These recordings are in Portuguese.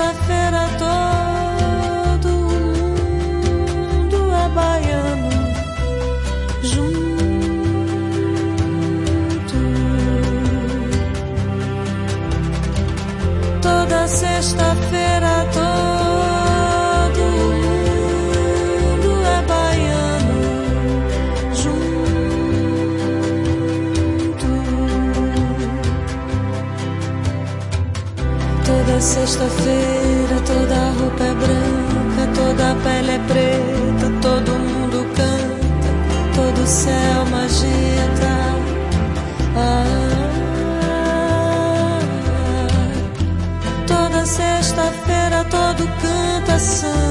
sexta-feira todo mundo é baiano junto. Toda sexta-feira Toda sexta-feira toda a pele é preta, todo mundo canta, todo céu magenta. Ah, toda sexta-feira todo canta santo,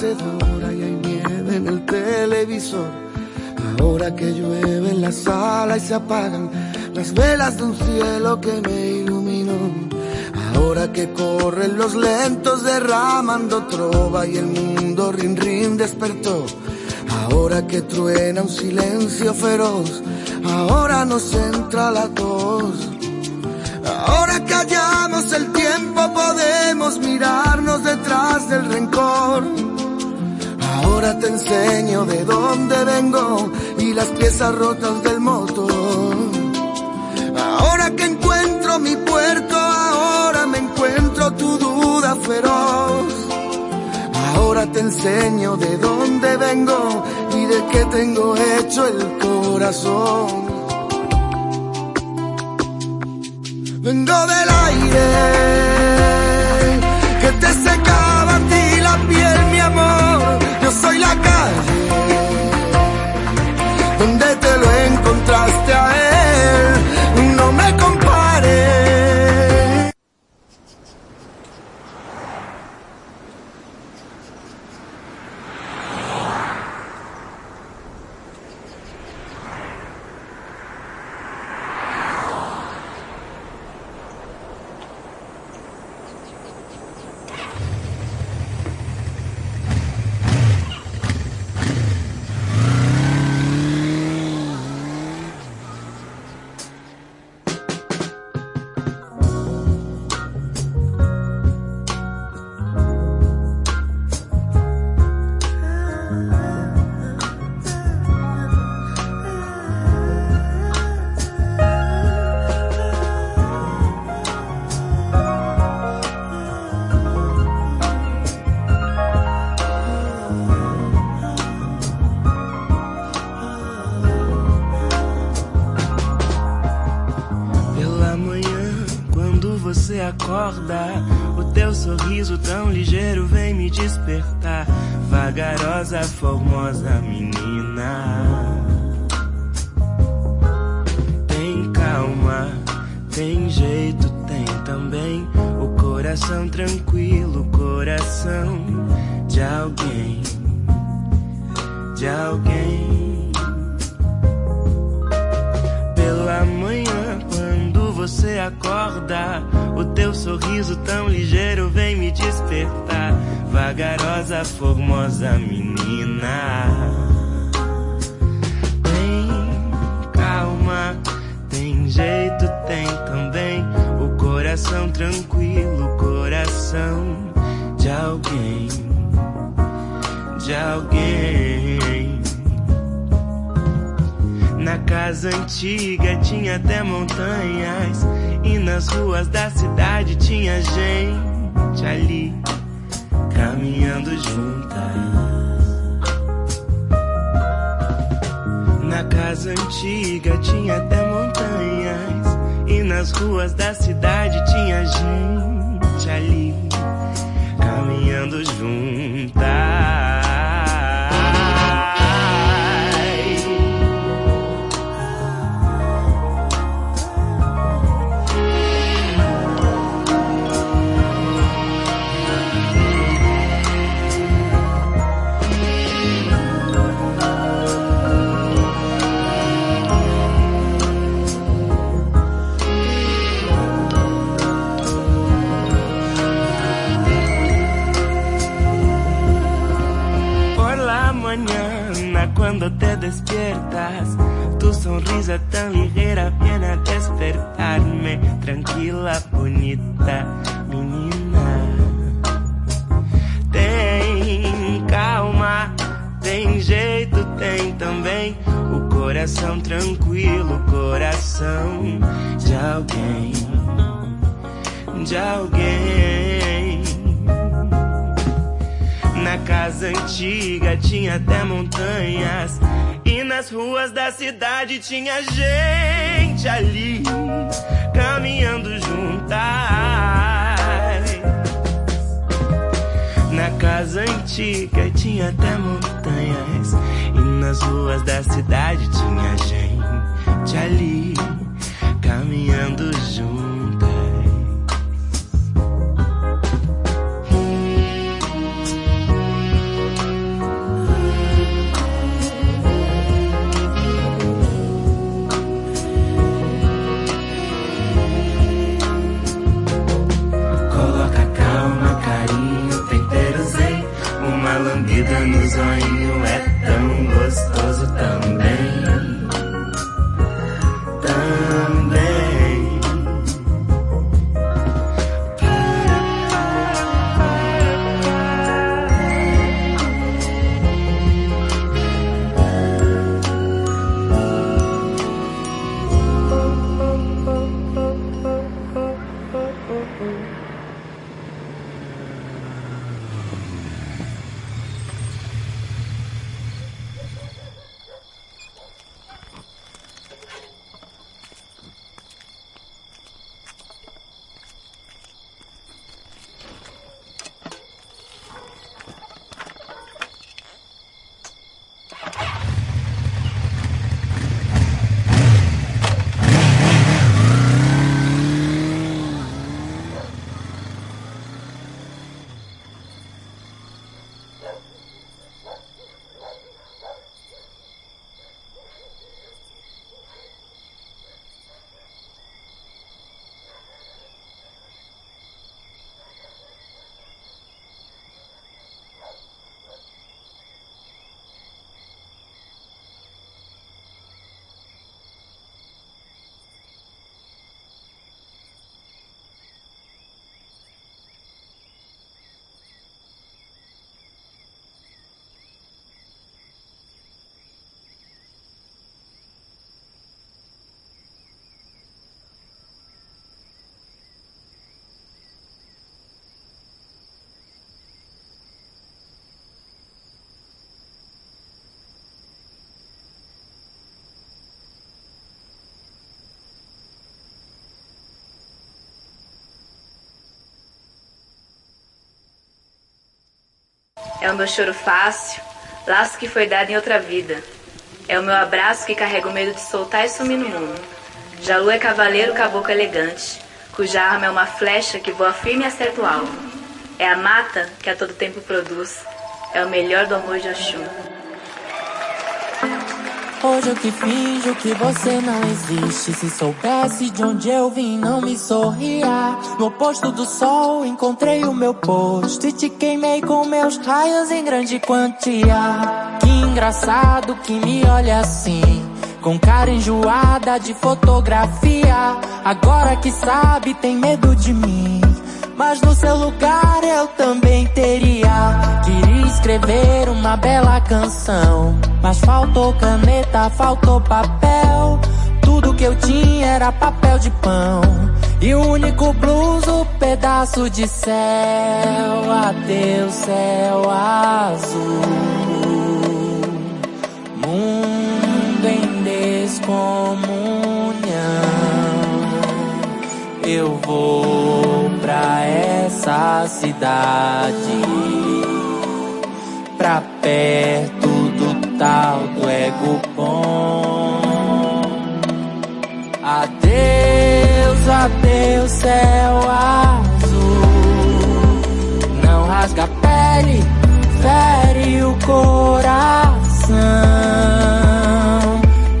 mecedora y hay nieve en el televisor. Ahora que llueve en la sala y se apagan las velas de un cielo que me iluminó. Ahora que corren los lentos derramando trova y el mundo rin rin despertó. Ahora que truena un silencio feroz, ahora nos entra la tos. Ahora que hallamos el tiempo podemos mirarnos detrás del rencor. Ahora te enseño de dónde vengo y las piezas rotas del motor. Ahora que encuentro mi puerto, ahora me encuentro tu duda feroz. Ahora te enseño de dónde vengo y de qué tengo hecho el corazón. vengo del aire que te secaba a ti la piel, mi amor. É o meu choro fácil, laço que foi dado em outra vida. É o meu abraço que carrega o medo de soltar e sumir no mundo. Jalu é cavaleiro caboclo elegante, cuja arma é uma flecha que voa firme e acerta o alvo. É a mata que a todo tempo produz. É o melhor do amor de Oxum. Hoje eu que finjo que você não existe. Se soubesse de onde eu vim, não me sorria. No oposto do sol, encontrei o meu posto e te queimei com meus raios em grande quantia. Que engraçado que me olha assim. Com cara enjoada de fotografia. Agora que sabe, tem medo de mim. Mas no seu lugar eu também teria. Escrever uma bela canção. Mas faltou caneta, faltou papel. Tudo que eu tinha era papel de pão. E o único blues, o pedaço de céu. Adeus, céu azul. Mundo em descomunhão eu vou pra essa cidade, perto do tal do ego bom. Adeus, adeus, céu azul. Não rasga a pele, fere o coração.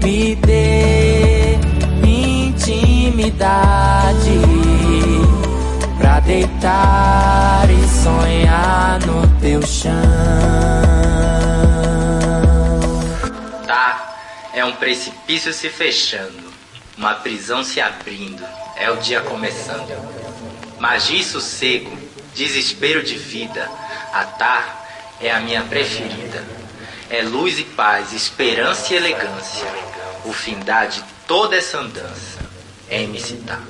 Me dê intimidade pra deitar e sonhar no teu chão. Um precipício se fechando, uma prisão se abrindo, é o dia começando. Magia e sossego, desespero de vida, a Tá é a minha preferida. É luz e paz, esperança e elegância, o findar de toda essa andança é MC Tá.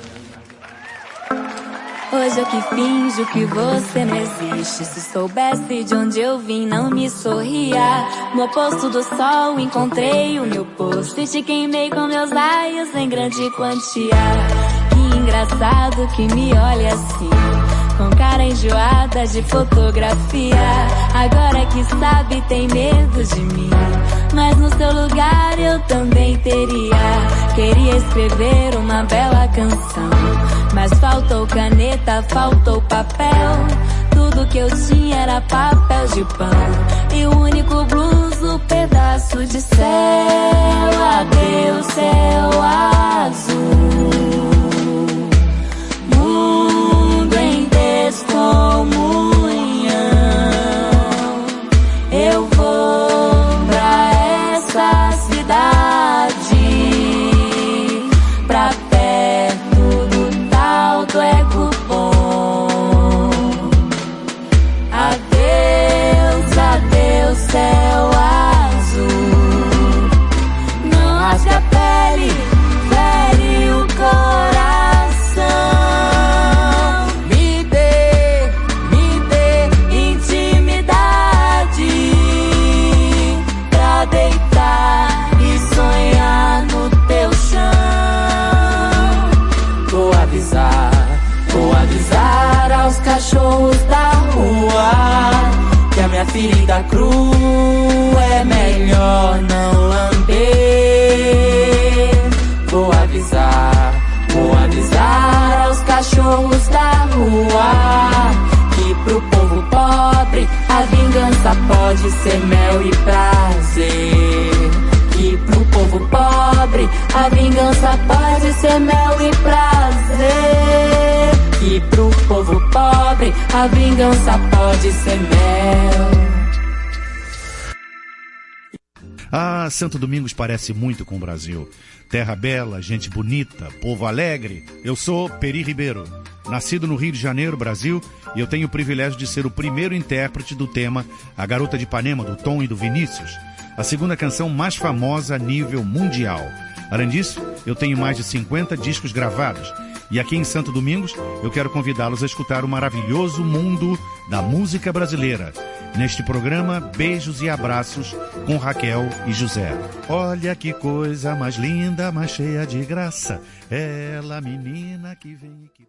Hoje eu que finjo que você não existe. Se soubesse de onde eu vim, não me sorria. No oposto do sol, encontrei o meu posto. E te queimei com meus raios em grande quantia. Que engraçado que me olha assim. Com cara enjoada de fotografia. Agora que sabe, tem medo de mim. Mas no seu lugar eu também teria. Queria escrever uma bela canção. Mas faltou caneta, faltou papel. Tudo que eu tinha era papel de pão. E o único blues, o pedaço de céu. Adeus, céu azul. Mundo em descomunhão. Que pro povo pobre a vingança pode ser mel e prazer. Que pro povo pobre a vingança pode ser mel e prazer. Que pro povo pobre a vingança pode ser mel. Ah, Santo Domingos parece muito com o Brasil. Terra bela, gente bonita, povo alegre. Eu sou Peri Ribeiro, nascido no Rio de Janeiro, Brasil, e eu tenho o privilégio de ser o primeiro intérprete do tema A Garota de Ipanema, do Tom e do Vinícius, a segunda canção mais famosa a nível mundial. Além disso, eu tenho mais de 50 discos gravados. E aqui em Santo Domingos, eu quero convidá-los a escutar o maravilhoso mundo da música brasileira. Neste programa, beijos e abraços com Raquel e José. Olha que coisa mais linda, mais cheia de graça. Ela, menina que vem e que.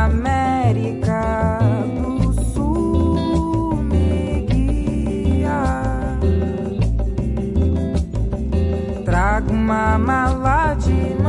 Trago uma mala de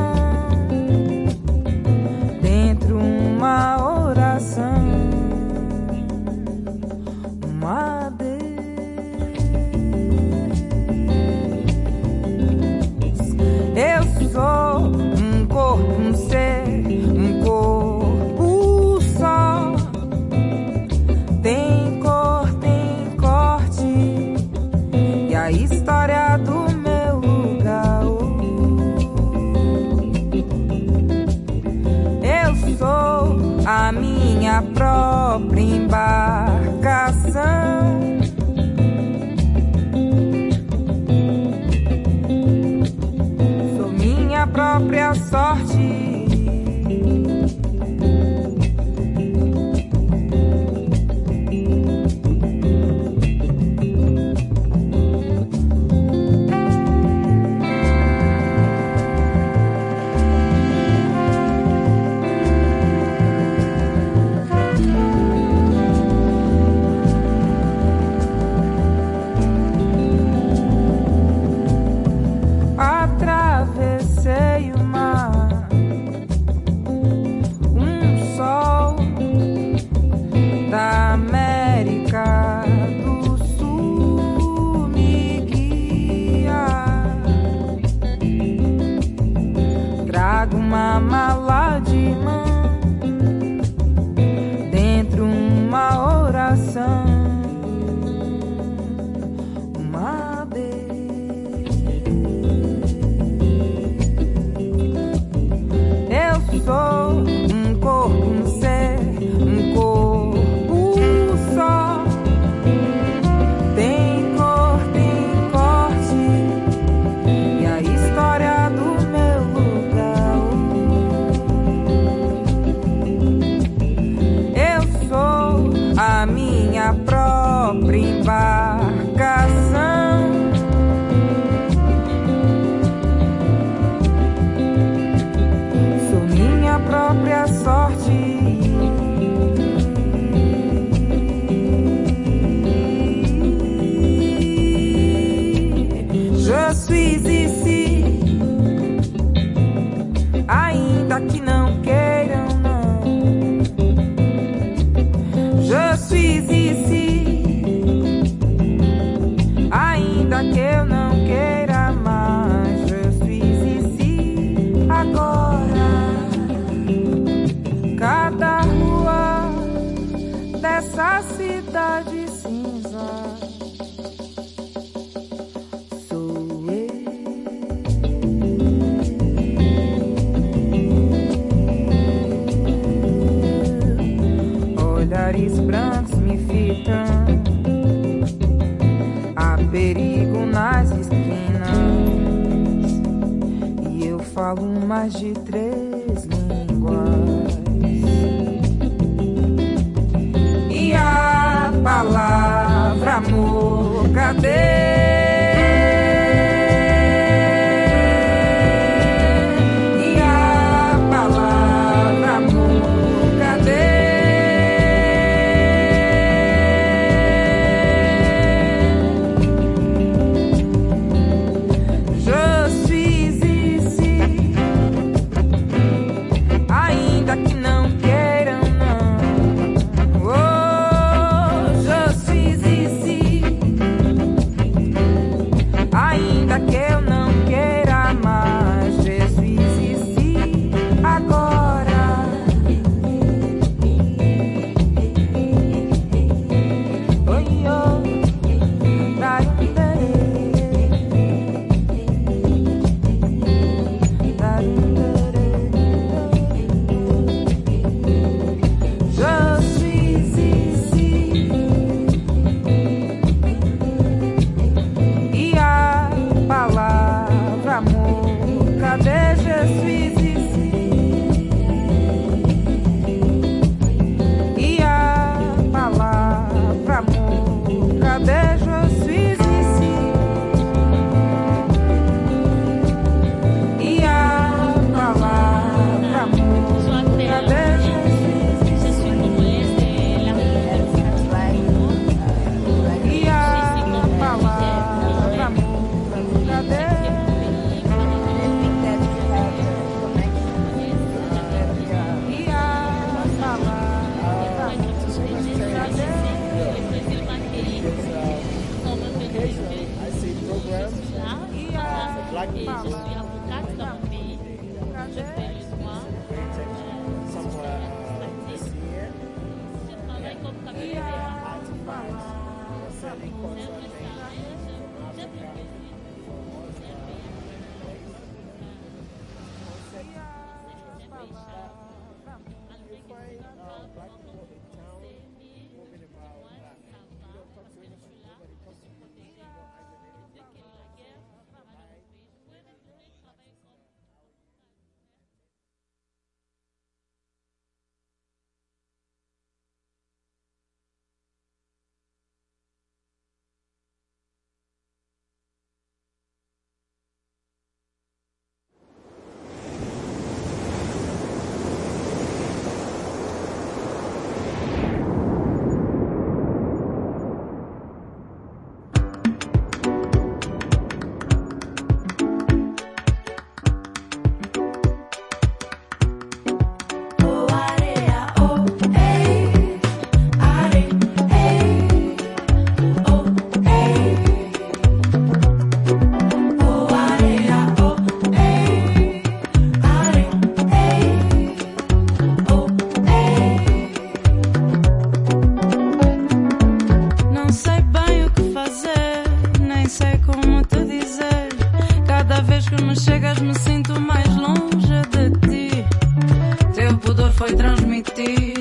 hoy transmitir.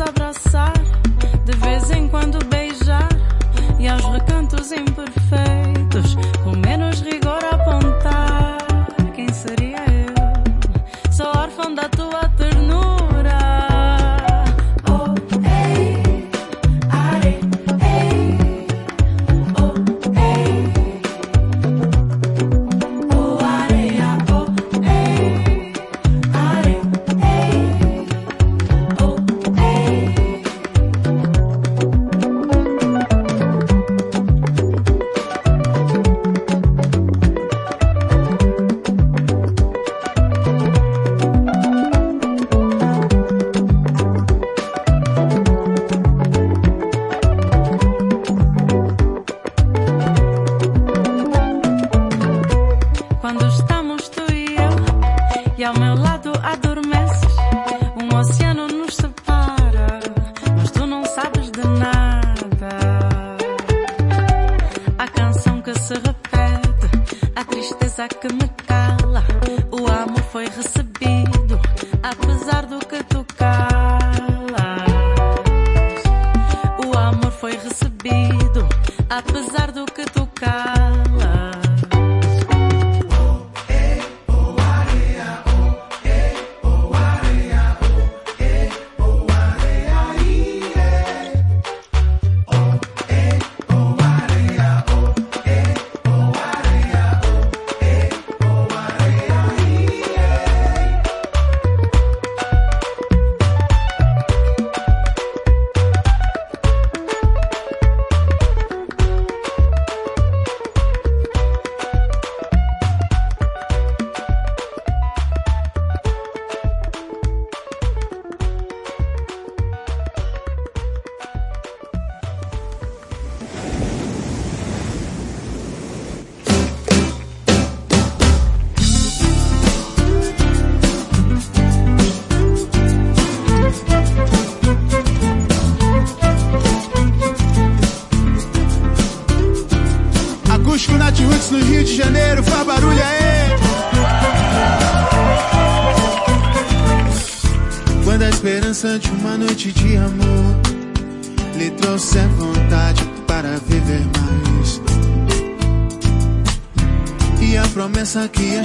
Abraçar, de vez em quando beijar, e aos recantos imperfeitos,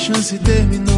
chance terminou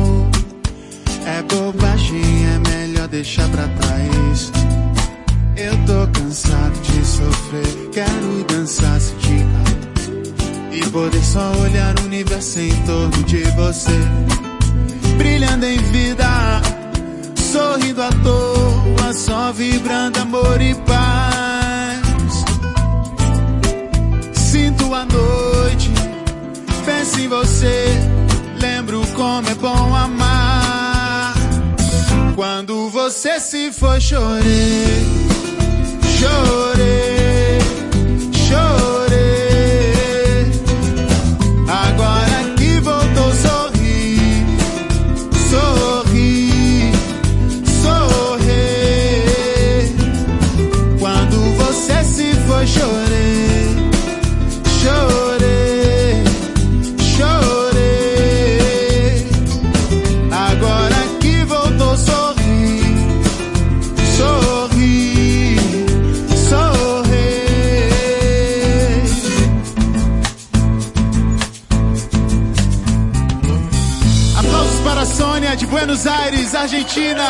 de Buenos Aires, Argentina.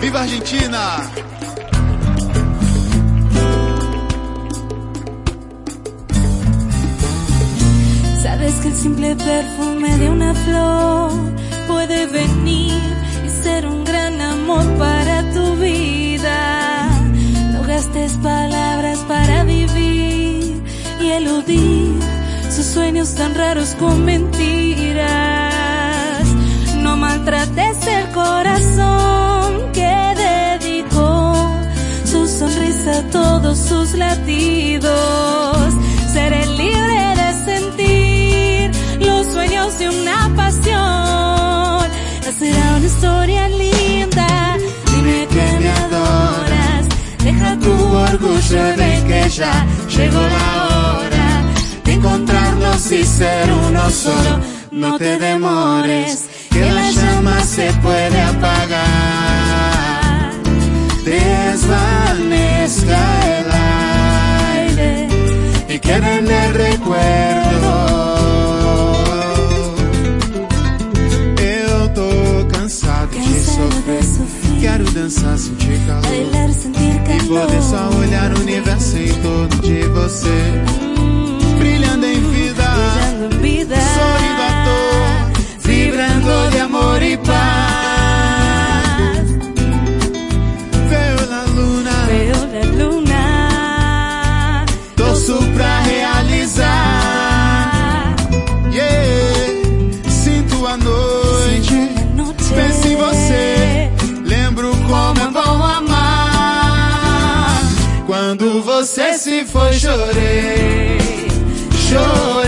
Viva Argentina! Sabes que el simple perfume de una flor puede venir y ser un gran amor para tu vida. No gastes palabras para vivir y eludir sus sueños tan raros con mentiras. No maltrates el corazón que dedicó su sonrisa a todos sus latidos. Seré libre de sentir los sueños de una pasión. Será una historia linda. Dime que me adoras. Deja tu orgullo de que ya llegó la hora de encontrarnos y ser uno solo no te demores, que la llama se puede apagar. Desvanezca el aire y quede en el recuerdo. Eu tô cansado de sofrer, quero dançar, sentir calor, bailar, poder só olhar o universo em torno de você, brilhando em. Brilhando em vida. Vibrando de amor e paz. Veio la luna. Veo la luna. Torço pra realizar. Yeah. Sinto a noite. Noche. Penso em você. Lembro como é bom amar. Quando você se foi, chorei. Chorei.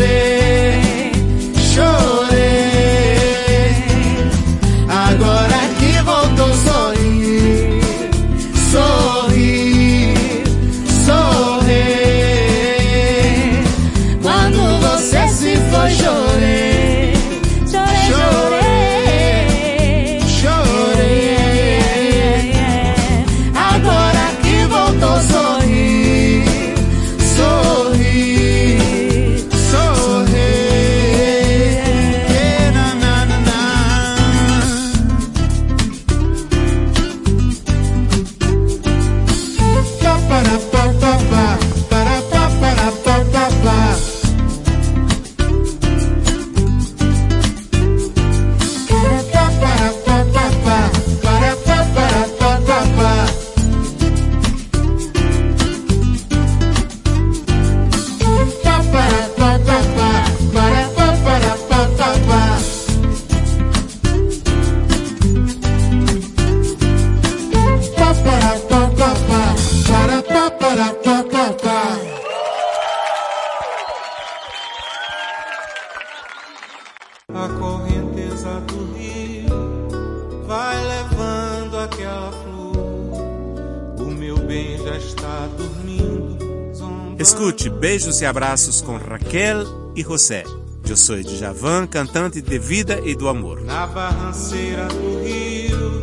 Abraços com Raquel e José. Eu sou Djavan, cantante de vida e do amor. Na barranceira do rio,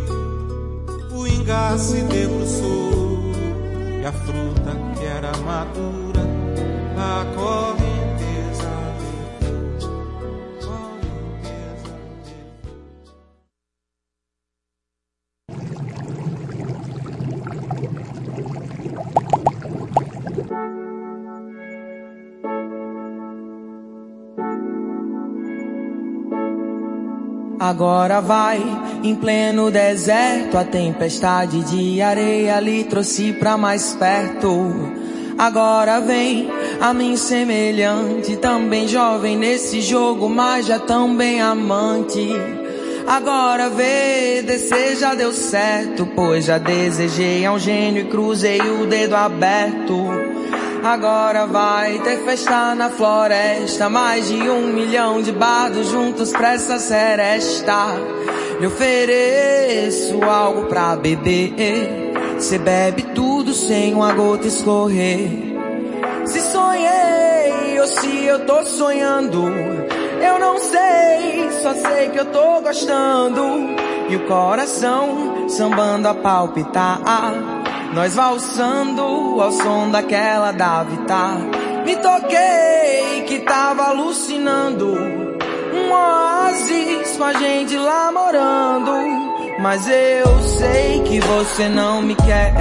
o ingá se debruçou e a fruta que era madura, a Agora vai, em pleno deserto, a tempestade de areia lhe trouxe pra mais perto. Agora vem, a mim semelhante, também jovem nesse jogo, mas já também amante. Agora vê, descer já deu certo, pois já desejei a um gênio e cruzei o dedo aberto. Agora vai ter festa na floresta, mais de um milhão de bardos juntos pra essa seresta. Lhe ofereço algo pra beber, cê bebe tudo sem uma gota escorrer. Se sonhei ou se eu tô sonhando, eu não sei, só sei que eu tô gostando. E o coração sambando a palpitar. Nós valsando ao som daquela da Vitar. Me toquei que tava alucinando. Um oásis com a gente lá morando. Mas eu sei que você não me quer.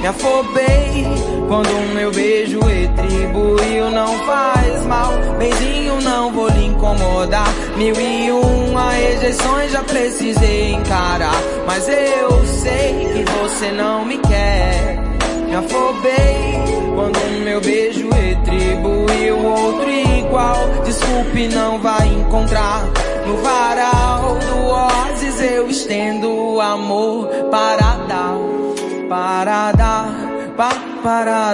Me afobei quando o meu beijo retribuiu. Não faz mal, beijinho, não vou lhe incomodar. Mil e uma rejeições já precisei encarar. Mas eu sei que você não me quer. Me afobei quando o meu beijo retribuiu outro igual. Desculpe, não vai encontrar. No varal do oásis eu estendo amor para dar, para dar, pa para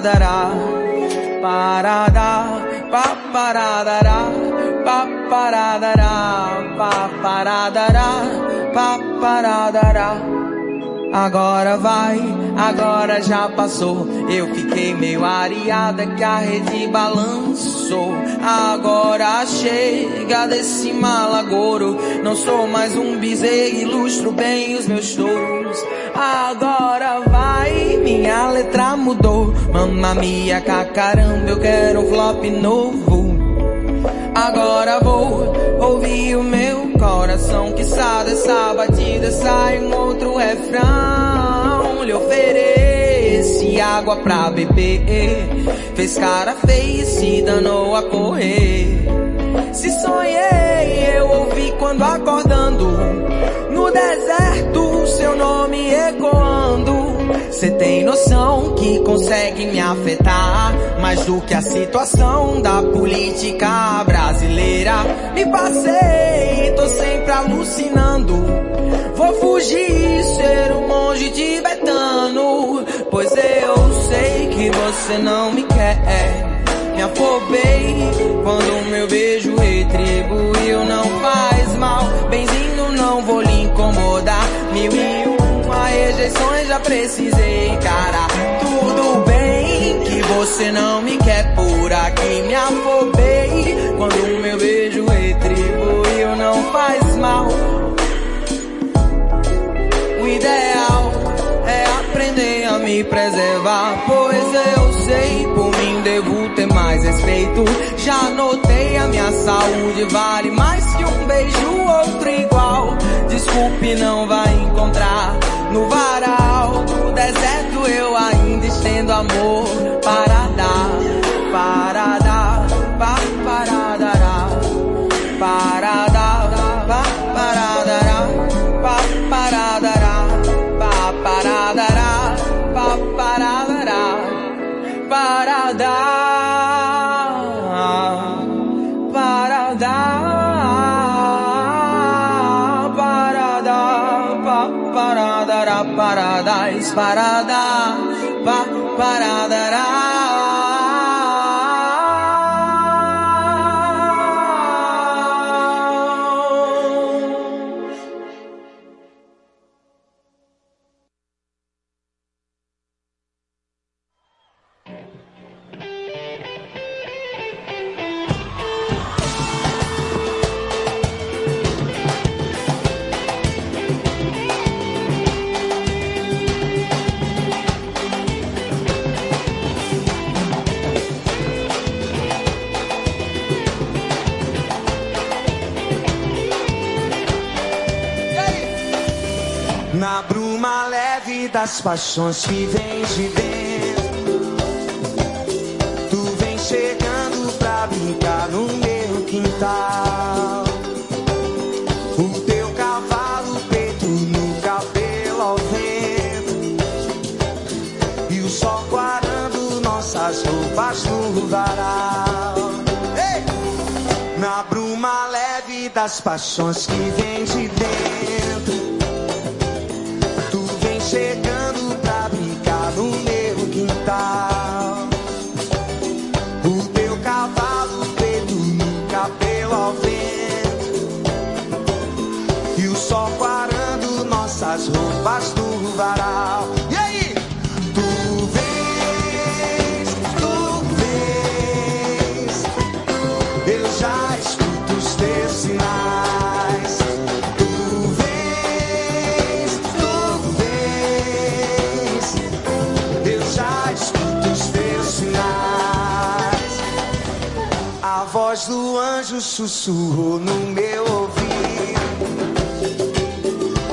dará, para dar, pa para dará, Agora vai, agora já passou. Eu fiquei meio areada que a rede balançou. Agora chega desse malagouro. Não sou mais um bezerro, ilustro bem os meus touros. Agora vai, minha letra mudou. Mamma mia, caramba, eu quero um flop novo. Agora vou ouvir o meu coração que sai dessa batida, sai um outro refrão. Lhe ofereci água pra beber, fez cara feia e se danou a correr. Se sonhei, eu ouvi quando acordando, no deserto seu nome ecoando. Cê tem noção que consegue me afetar mais do que a situação da política brasileira. Me passei, tô sempre alucinando. Vou fugir, ser um monge tibetano. Pois eu sei que você não me quer. Me afobei quando meu beijo retribuiu. Não faz mal, benzinho, não vou lhe incomodar. Mil e já precisei encarar. Tudo bem que você não me quer por aqui. Me afobei quando meu beijo retribuiu. Não faz mal. O ideal é aprender a me preservar, pois eu sei por mim devo ter mais respeito. Já notei a minha saúde vale mais que um beijo outro igual. Desculpe, não vai encontrar no varal deserto eu ainda estendo amor. Para dar, para dar, pa, para dar, para dar, pa, para dar, pa, para dar, pa, para dar, pa, para dar, para dar, paradise, para dar, pa, para Bruma leve das paixões que vem de dentro. Tu vem chegando pra brincar no meu quintal. O teu cavalo preto no cabelo ao vento. E o sol guardando nossas roupas no varal. Ei! Na bruma leve das paixões que vem de dentro meu sussurrou no meu ouvido.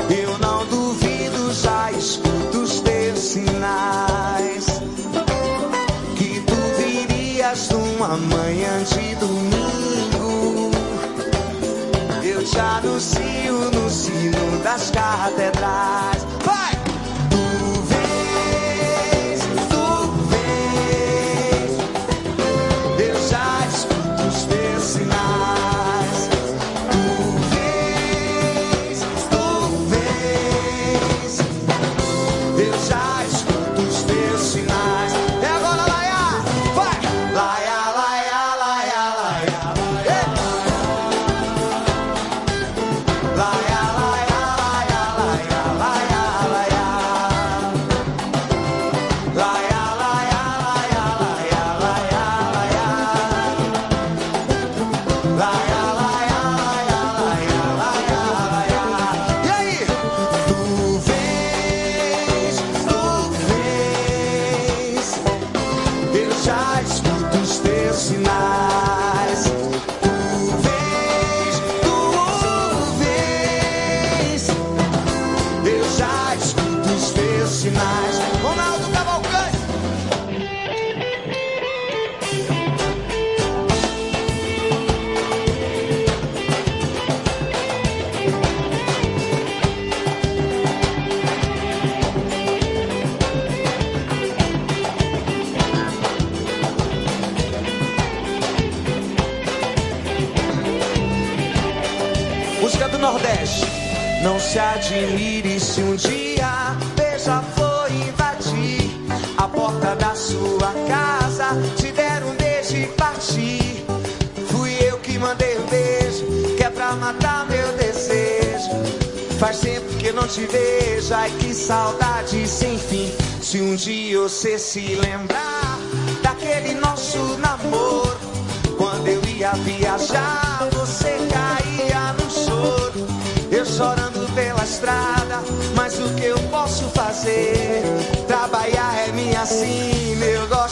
Eu não duvido, já escuto os teus sinais. Que tu virias numa manhã de domingo. Eu te anuncio no sino das catedrais. Música do Nordeste. Não se admire se um dia beija-flor invadir a porta da sua casa, te der um beijo e partir. Fui eu que mandei o beijo, que é pra matar meu desejo. Faz tempo que não te vejo, ai que saudade sem fim. Se um dia você se lembrar daquele nosso namoro, quando eu ia viajar, que eu posso fazer? Trabalhar é minha sina, eu gosto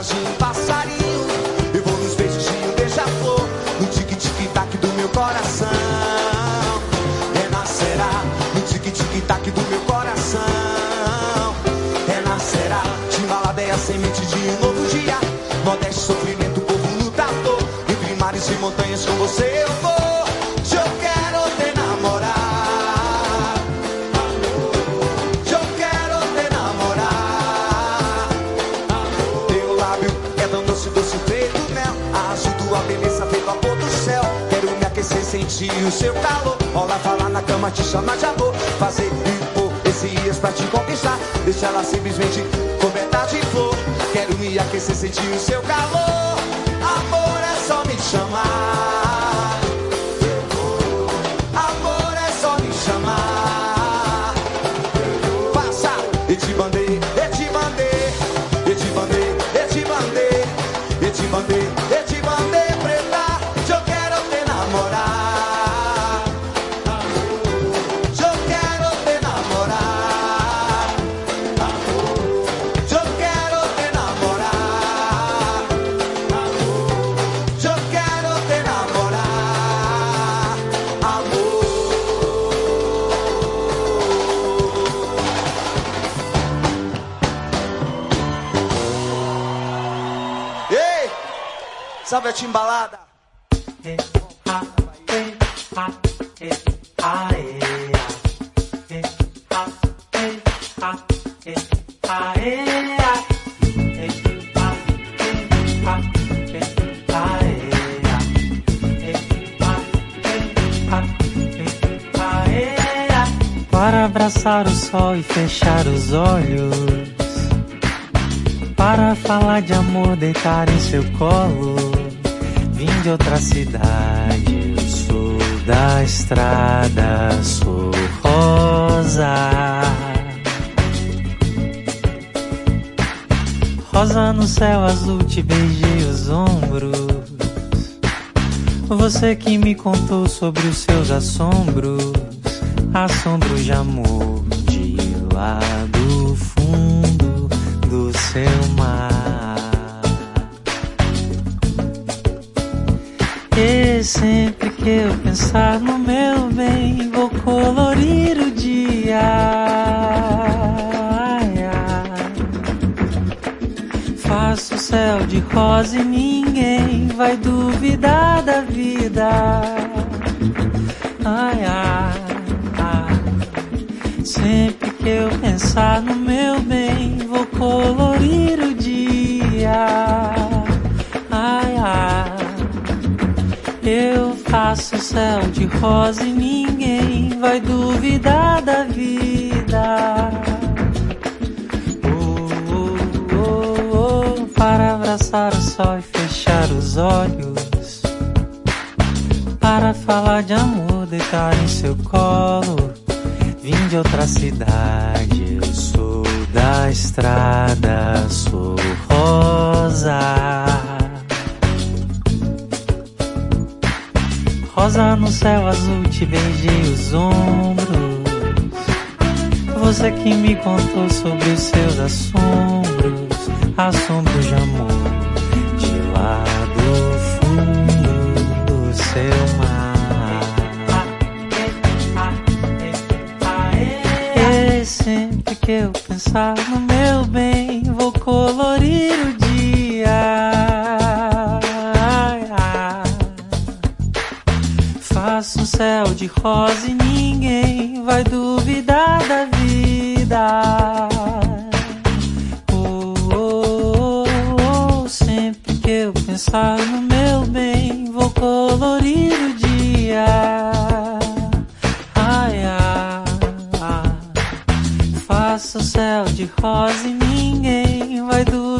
asas de um passarinho. Eu vou nos beijos de um beija-flor. No tique-tique-tac do meu coração. Renascerá no tique-tique-tac do meu coração. Renascerá, é a semente de um novo dia. Modeste sofrimento, povo lutador. Entre mares e montanhas com você sentir o seu calor. Rolar, falar na cama, te chamar de amor. Fazer hipocesias pra te conquistar. Deixa ela simplesmente coberta de flor. Quero me aquecer, sentir o seu calor. Amor é só me chamar. Sabe a timbalada? Para abraçar o sol e fechar os olhos. Para falar de amor, deitar em seu colo. Vim de outra cidade, sou da estrada, sou rosa. Rosa no céu azul, te beijei os ombros. Você que me contou sobre os seus assombros, assombros de amor de lá do fundo do seu mar. Sempre que eu pensar no meu bem, vou colorir o dia. Ai, ai. Faço céu de rosa e ninguém vai duvidar da vida. Ai, ai, ai. Sempre que eu pensar no meu bem, vou colorir o dia. Ai, ai. Eu faço céu de rosa e ninguém vai duvidar da vida. Oh, oh, oh, oh, para abraçar o sol e fechar os olhos. Para falar de amor, deitar em seu colo. Vim de outra cidade, eu sou da estrada, sou rosa. Rosa no céu azul, te beijei os ombros. Você que me contou sobre os seus assombros, assombros de amor, de lá do fundo do seu mar. E sempre que eu pensar no meu bem, vou colorir o céu de rosa e ninguém vai duvidar da vida. Oh, oh, oh, oh, sempre que eu pensar no meu bem, vou colorir o dia. Ai, ai, ai. Faço um céu de rosa e ninguém vai duvidar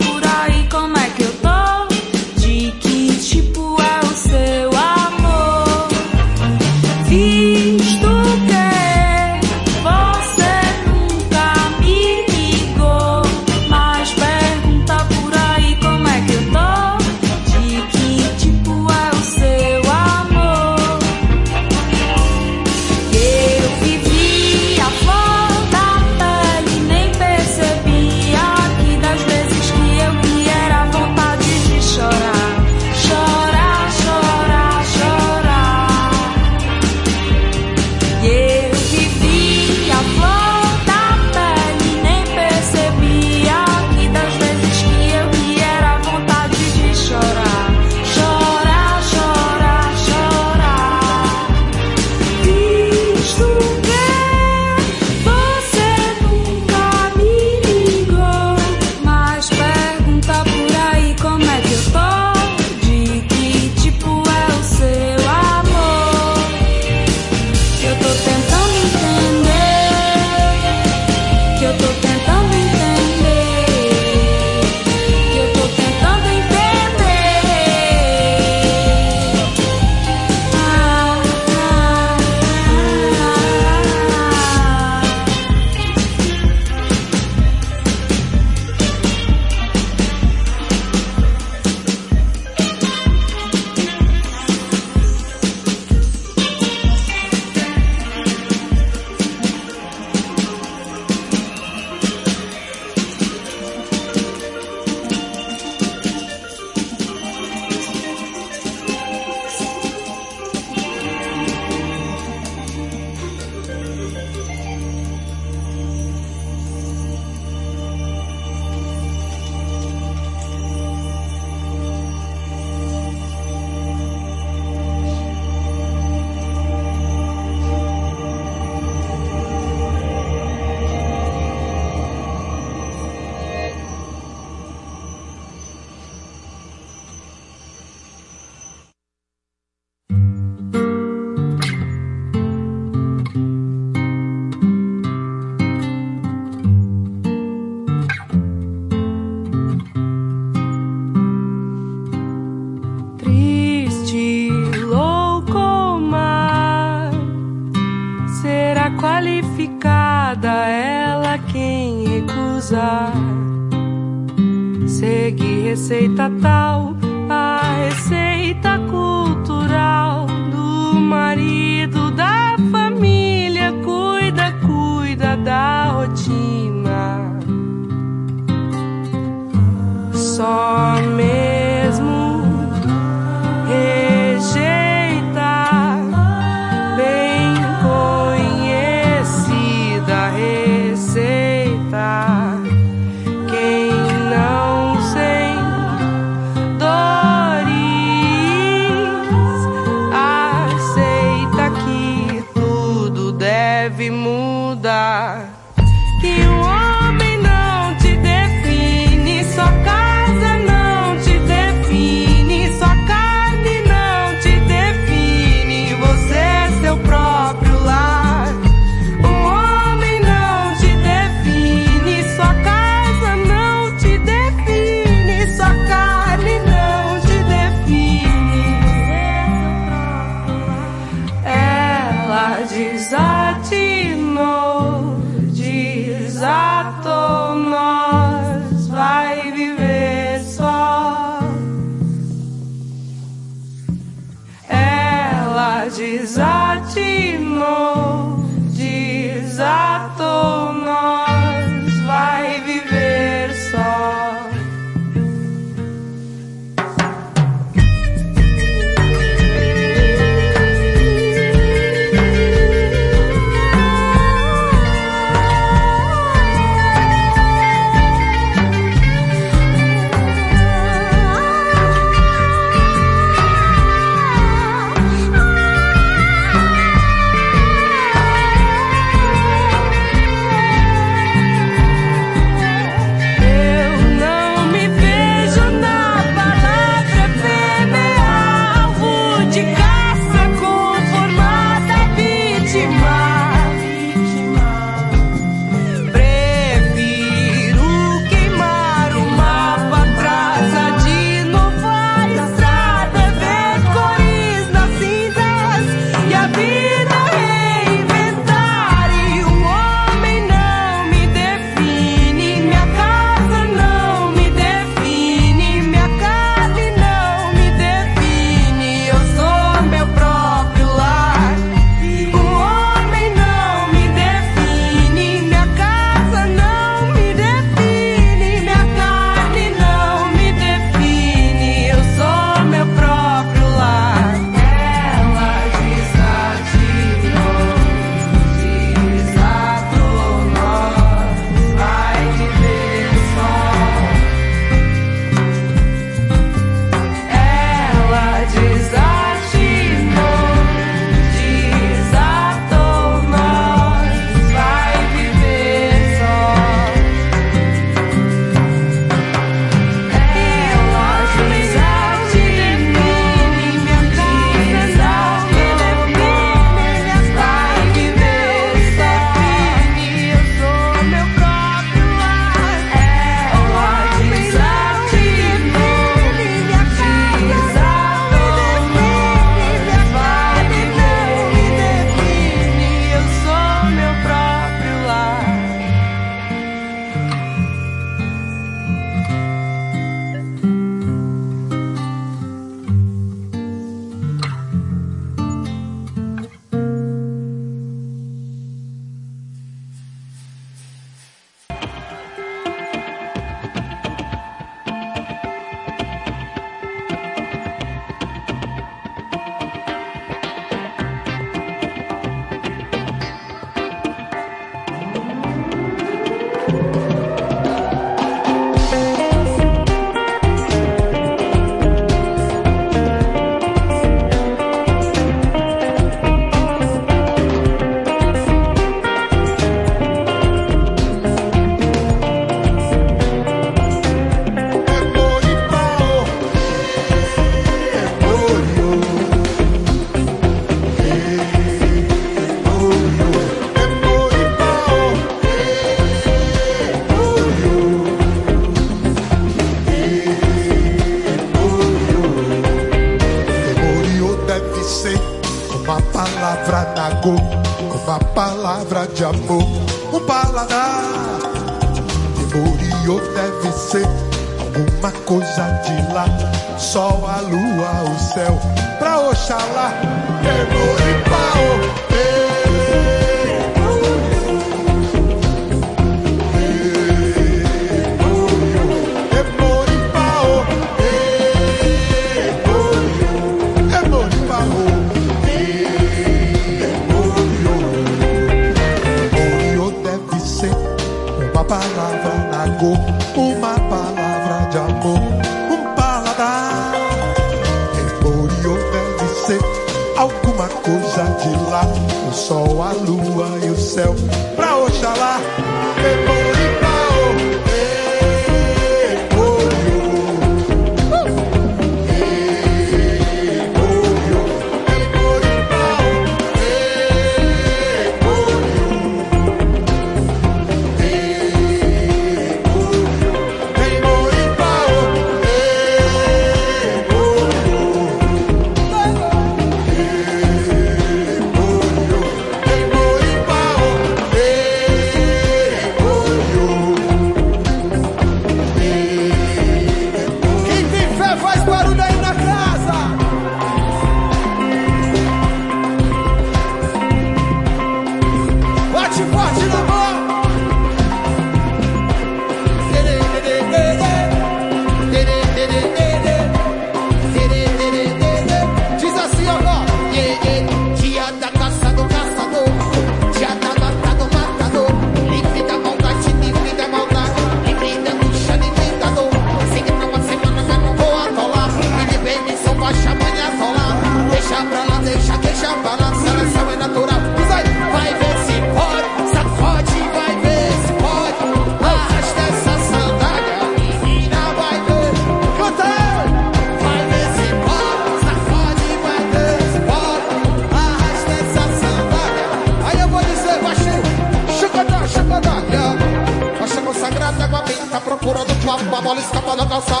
água benta, procurando papo, a bola escapa da calça.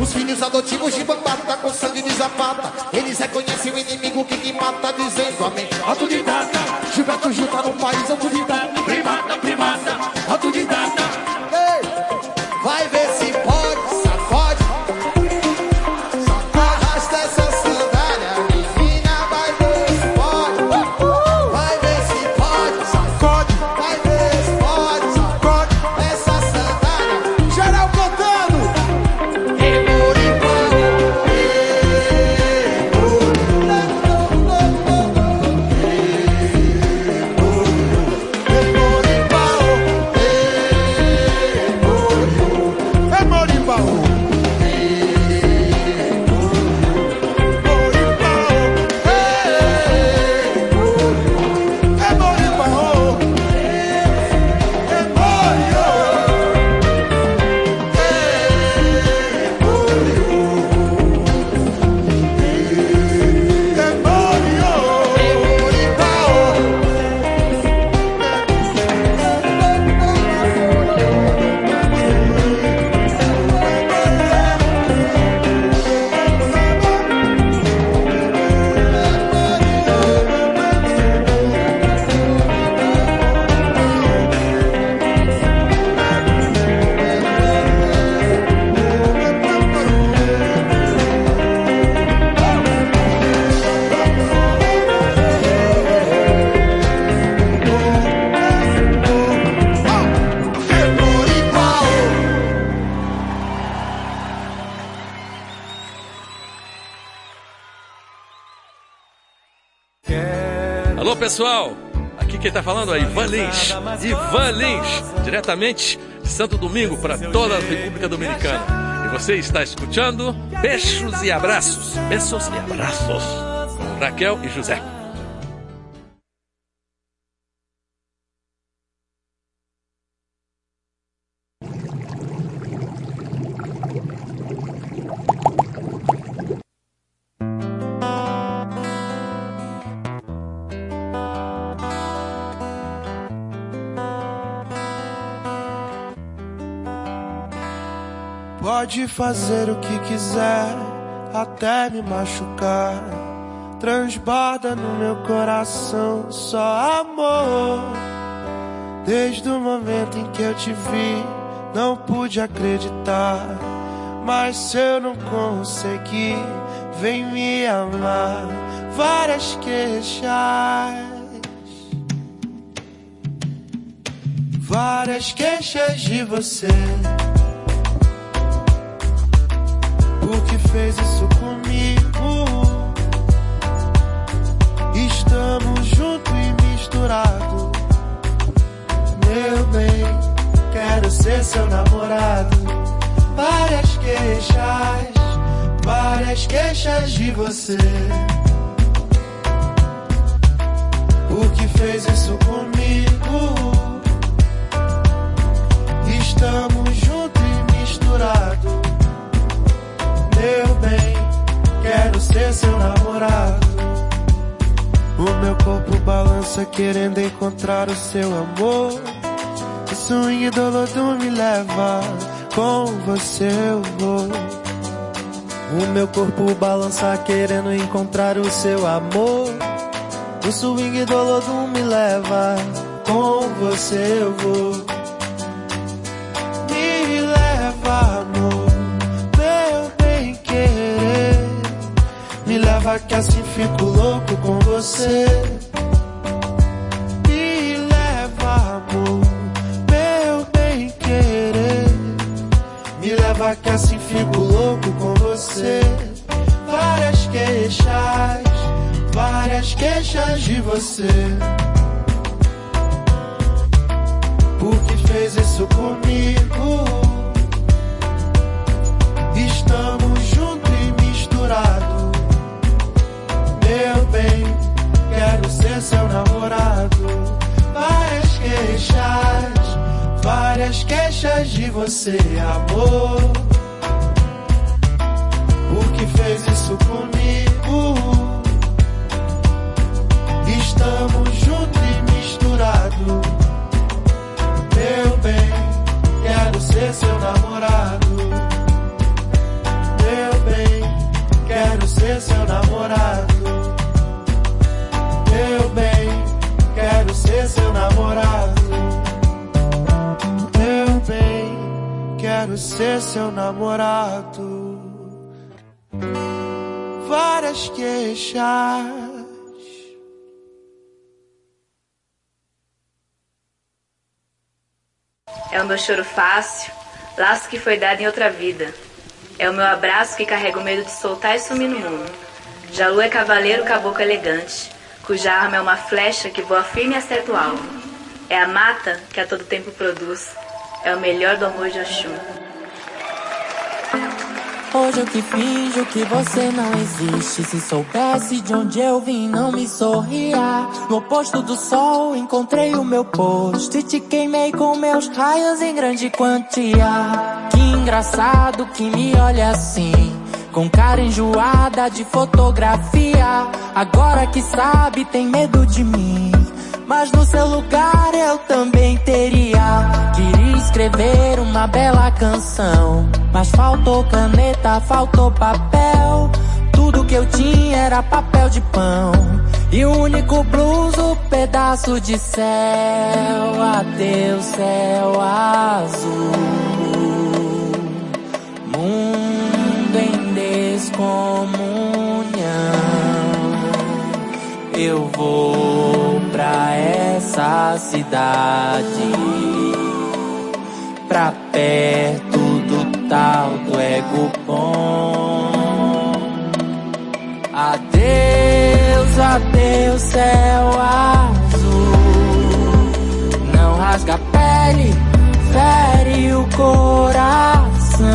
Os filhos adotivos de bambata com sangue de zapata. Eles reconhecem o inimigo que que mata, dizendo amém. Autodidata, Gilberto Gil tá no país. Falando é Ivan Lins. Ivan Lins, diretamente de Santo Domingo para toda a República Dominicana. E você está escutando Beijos e Abraços. Beijos e Abraços. Com Raquel e José. Pode fazer o que quiser, até me machucar. Transborda no meu coração só amor. Desde o momento em que eu te vi, não pude acreditar Mas se eu não conseguir, vem me amar. Várias queixas. Várias queixas de você. Fez isso comigo? Estamos junto e misturado. Meu bem, quero ser seu namorado. Várias queixas, várias queixas de você. Encontrar o seu amor. O swing do lodo me leva, com você eu vou. O meu corpo balança querendo encontrar o seu amor. O swing do me leva, com você eu vou. Me leva, amor, meu bem querer. Me leva que assim fico louco com você. Leva que assim fico louco com você. Várias queixas, várias queixas de você. Por que fez isso comigo? Estamos junto e misturado. Meu bem, quero ser seu namorado. Várias queixas, várias queixas de você, amor. Por que fez isso comigo? Estamos junto e misturado. Meu bem, quero ser seu namorado. Meu bem, quero ser seu namorado. Meu bem, quero ser seu namorado. Quero ser seu namorado. Várias queixas. É o meu choro fácil, laço que foi dado em outra vida. É o meu abraço que carrega o medo de soltar e sumir no mundo. Jalu é cavaleiro caboclo elegante, cuja arma é uma flecha que voa firme e acerta o alvo. É a mata que a todo tempo produz. É o melhor do amor de Oxum. Hoje eu que finjo que você não existe. Se soubesse de onde eu vim, não me sorria. No oposto do sol, encontrei o meu posto. E te queimei com meus raios em grande quantia. Que engraçado que me olha assim. Com cara enjoada de fotografia. Agora que sabe, tem medo de mim. Mas no seu lugar eu também teria. Queria escrever uma bela canção. Mas faltou caneta, faltou papel. Tudo que eu tinha era papel de pão. E o único blues, o pedaço de céu. Adeus, céu azul. Mundo em descomunhão. Eu vou pra essa cidade. Pra perto do tal do ego bom. Adeus, adeus, céu azul. Não rasga a pele, fere o coração.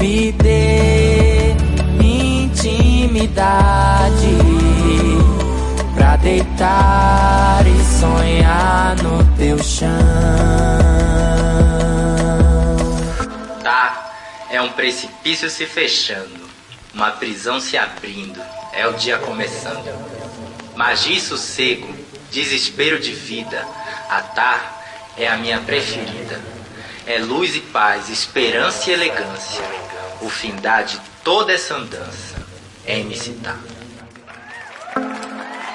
Me dê intimidade pra deitar e sonhar no teu chão. Tá, é um precipício se fechando, uma prisão se abrindo, é o dia começando. Magia e sossego, desespero de vida, a tar é a minha preferida. É luz e paz, esperança e elegância. O findar de toda essa andança é me citar.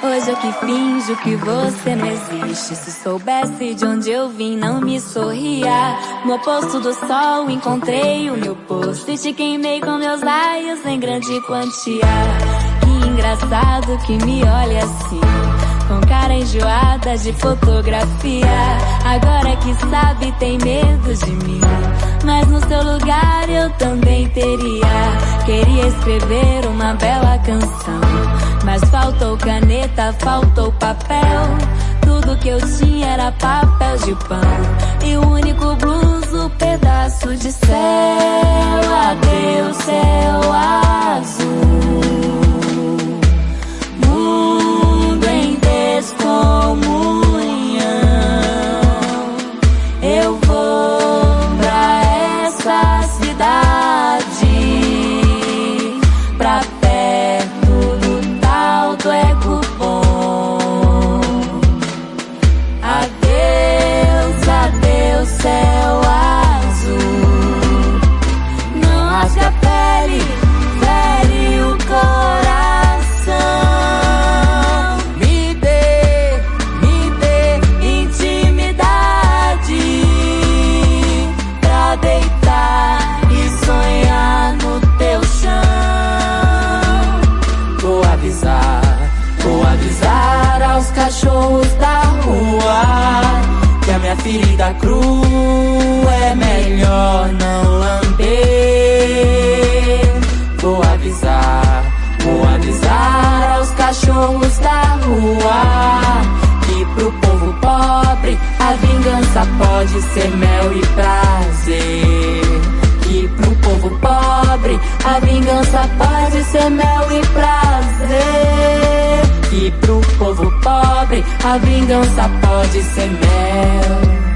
Hoje eu que finjo que você não existe. Se soubesse de onde eu vim, não me sorria. No oposto do sol, encontrei o meu posto. E te queimei com meus raios em grande quantia. Que engraçado que me olha assim. Com cara enjoada de fotografia. Agora que sabe, tem medo de mim. Mas no seu lugar eu também teria. Queria escrever uma bela canção. Mas faltou caneta, faltou papel. Tudo que eu tinha era papel de pão. E o único blues, o pedaço de céu. Adeus, céu azul. Pode ser mel e prazer. Que pro povo pobre a vingança pode ser mel e prazer. Que pro povo pobre a vingança pode ser mel.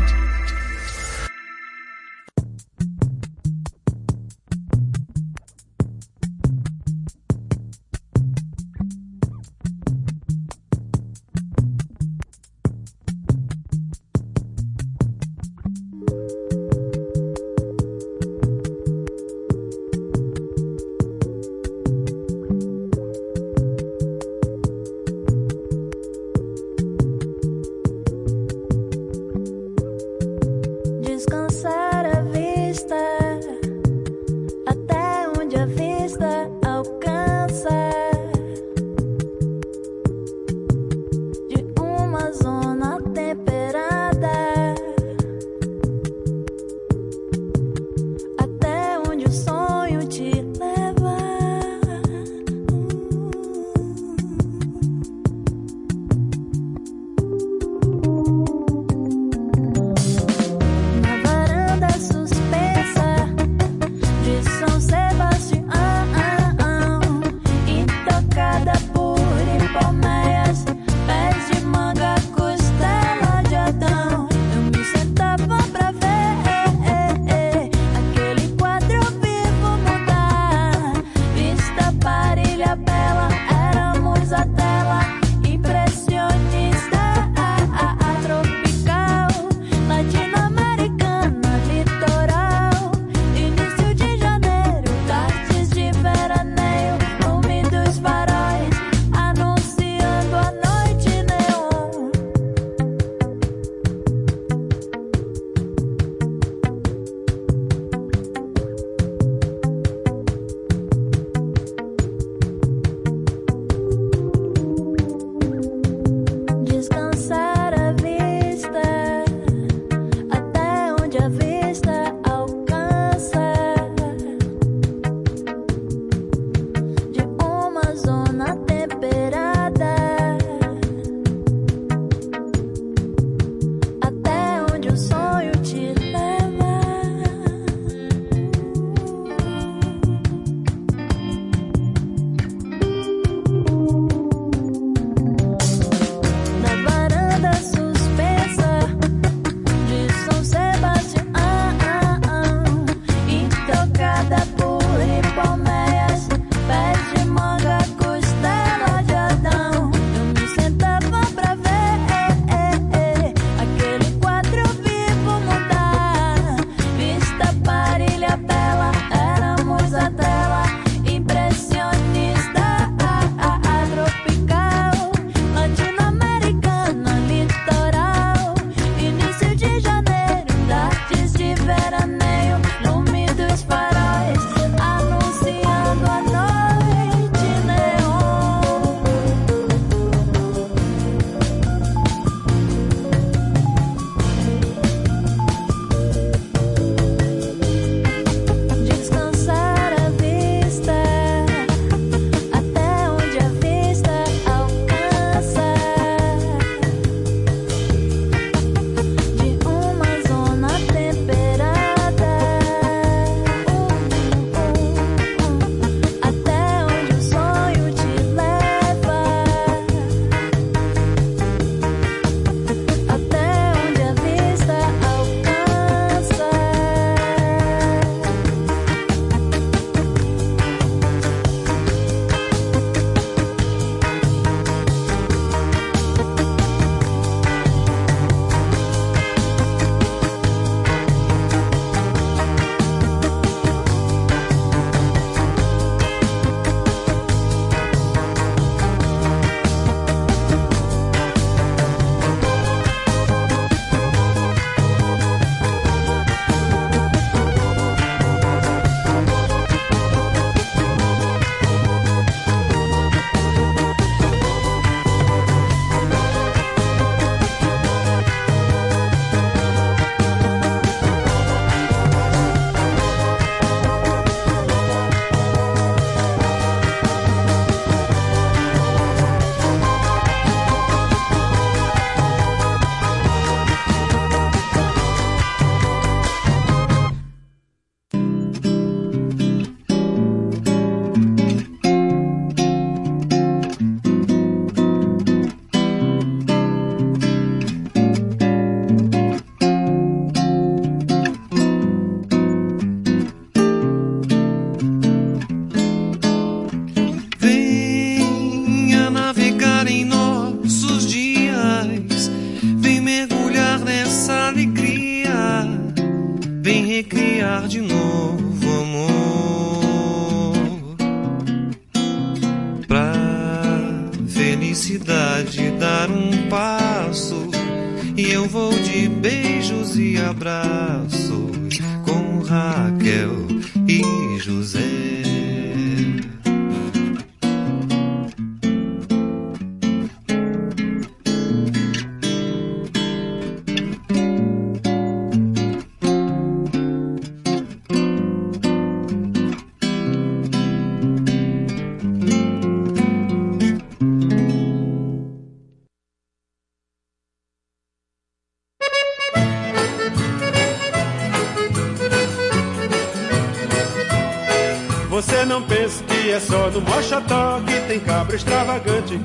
Você não pensa que é só no Mochotó que tem cabra extravagante.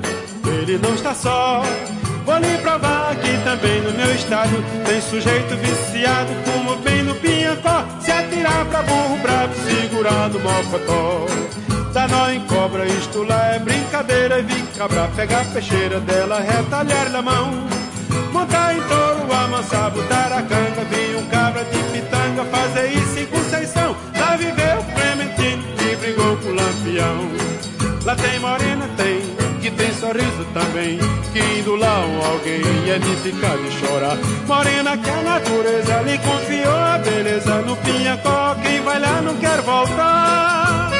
Ele não está só. Vou lhe provar que também no meu estado tem sujeito viciado, como bem no Pinhacó. Se atirar pra burro bravo, segurar no mocotó. Dá nó em cobra, isto lá é brincadeira. Vi cabra pegar a peixeira dela, retalhar-lhe a mão. Montar em touro, amansar, botar a canga. Vi um cabra de pitanga fazer isso em Conceição. Lá viveu brigou com o lampião. Lá tem morena, tem, que tem sorriso também. Que indo lá um alguém é de ficar de chorar. Morena que a natureza lhe confiou a beleza no pinhacó. Quem vai lá não quer voltar.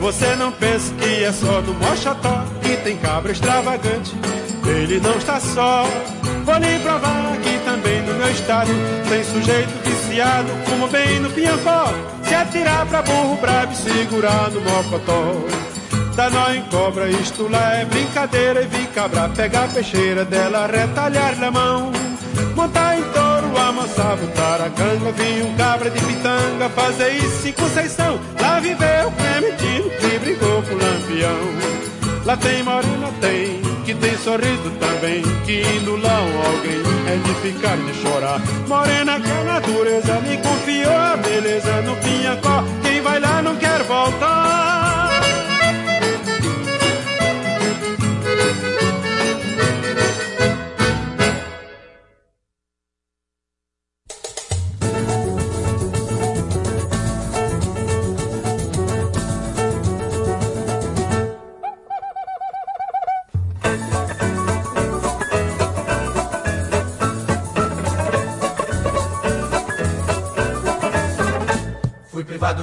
Você não pensa que é só do Mochotó que tem cabra extravagante. Ele não está só. Vou lhe provar que também no meu estado tem sujeito viciado, como bem no Pinhacó. Se atirar pra burro brabo e segurar no mocotó. Dá nó em cobra, isto lá é brincadeira. E vi cabra pegar a peixeira dela, retalhar-lhe a mão. Montar em touro, amansar, botar a canga. Vi um cabra de pitanga fazer isso em Conceição. Lá viveu Clementino que brigou com o lampião. Lá tem morena, tem, que tem sorriso também. Que um alguém é de ficar de chorar. Morena que a natureza lhe confiou a beleza no pinhacó. Quem vai lá não quer voltar.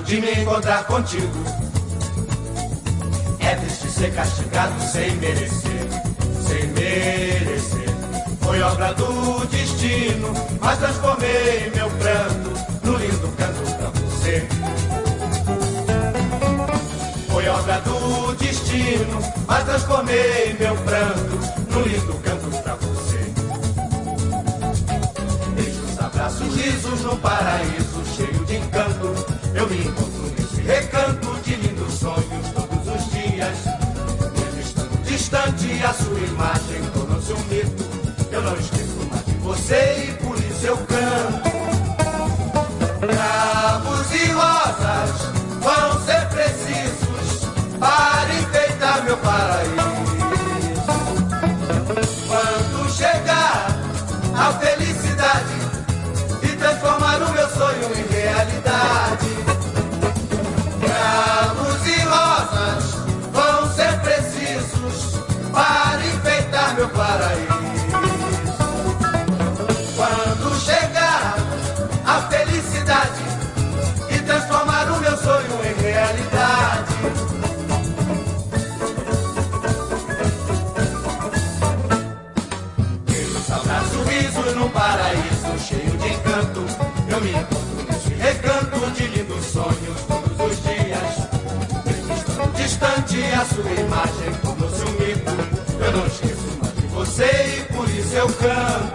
De me encontrar contigo. É triste ser castigado sem merecer, sem merecer. Foi obra do destino, mas transformei meu pranto no lindo canto pra você. Foi obra do destino, mas transformei meu pranto no lindo canto pra você. Beijos, abraços, risos num paraíso cheio de encanto. Encontro nesse recanto de lindos sonhos todos os dias. Mesmo estando distante, a sua imagem tornou-se um mito. Eu não esqueço mais de você e por isso eu canto. Cravos e rosas vão ser precisos para enfeitar meu paraíso. Sua imagem tornou-se um mito. Eu não esqueço mais de você e por isso eu canto.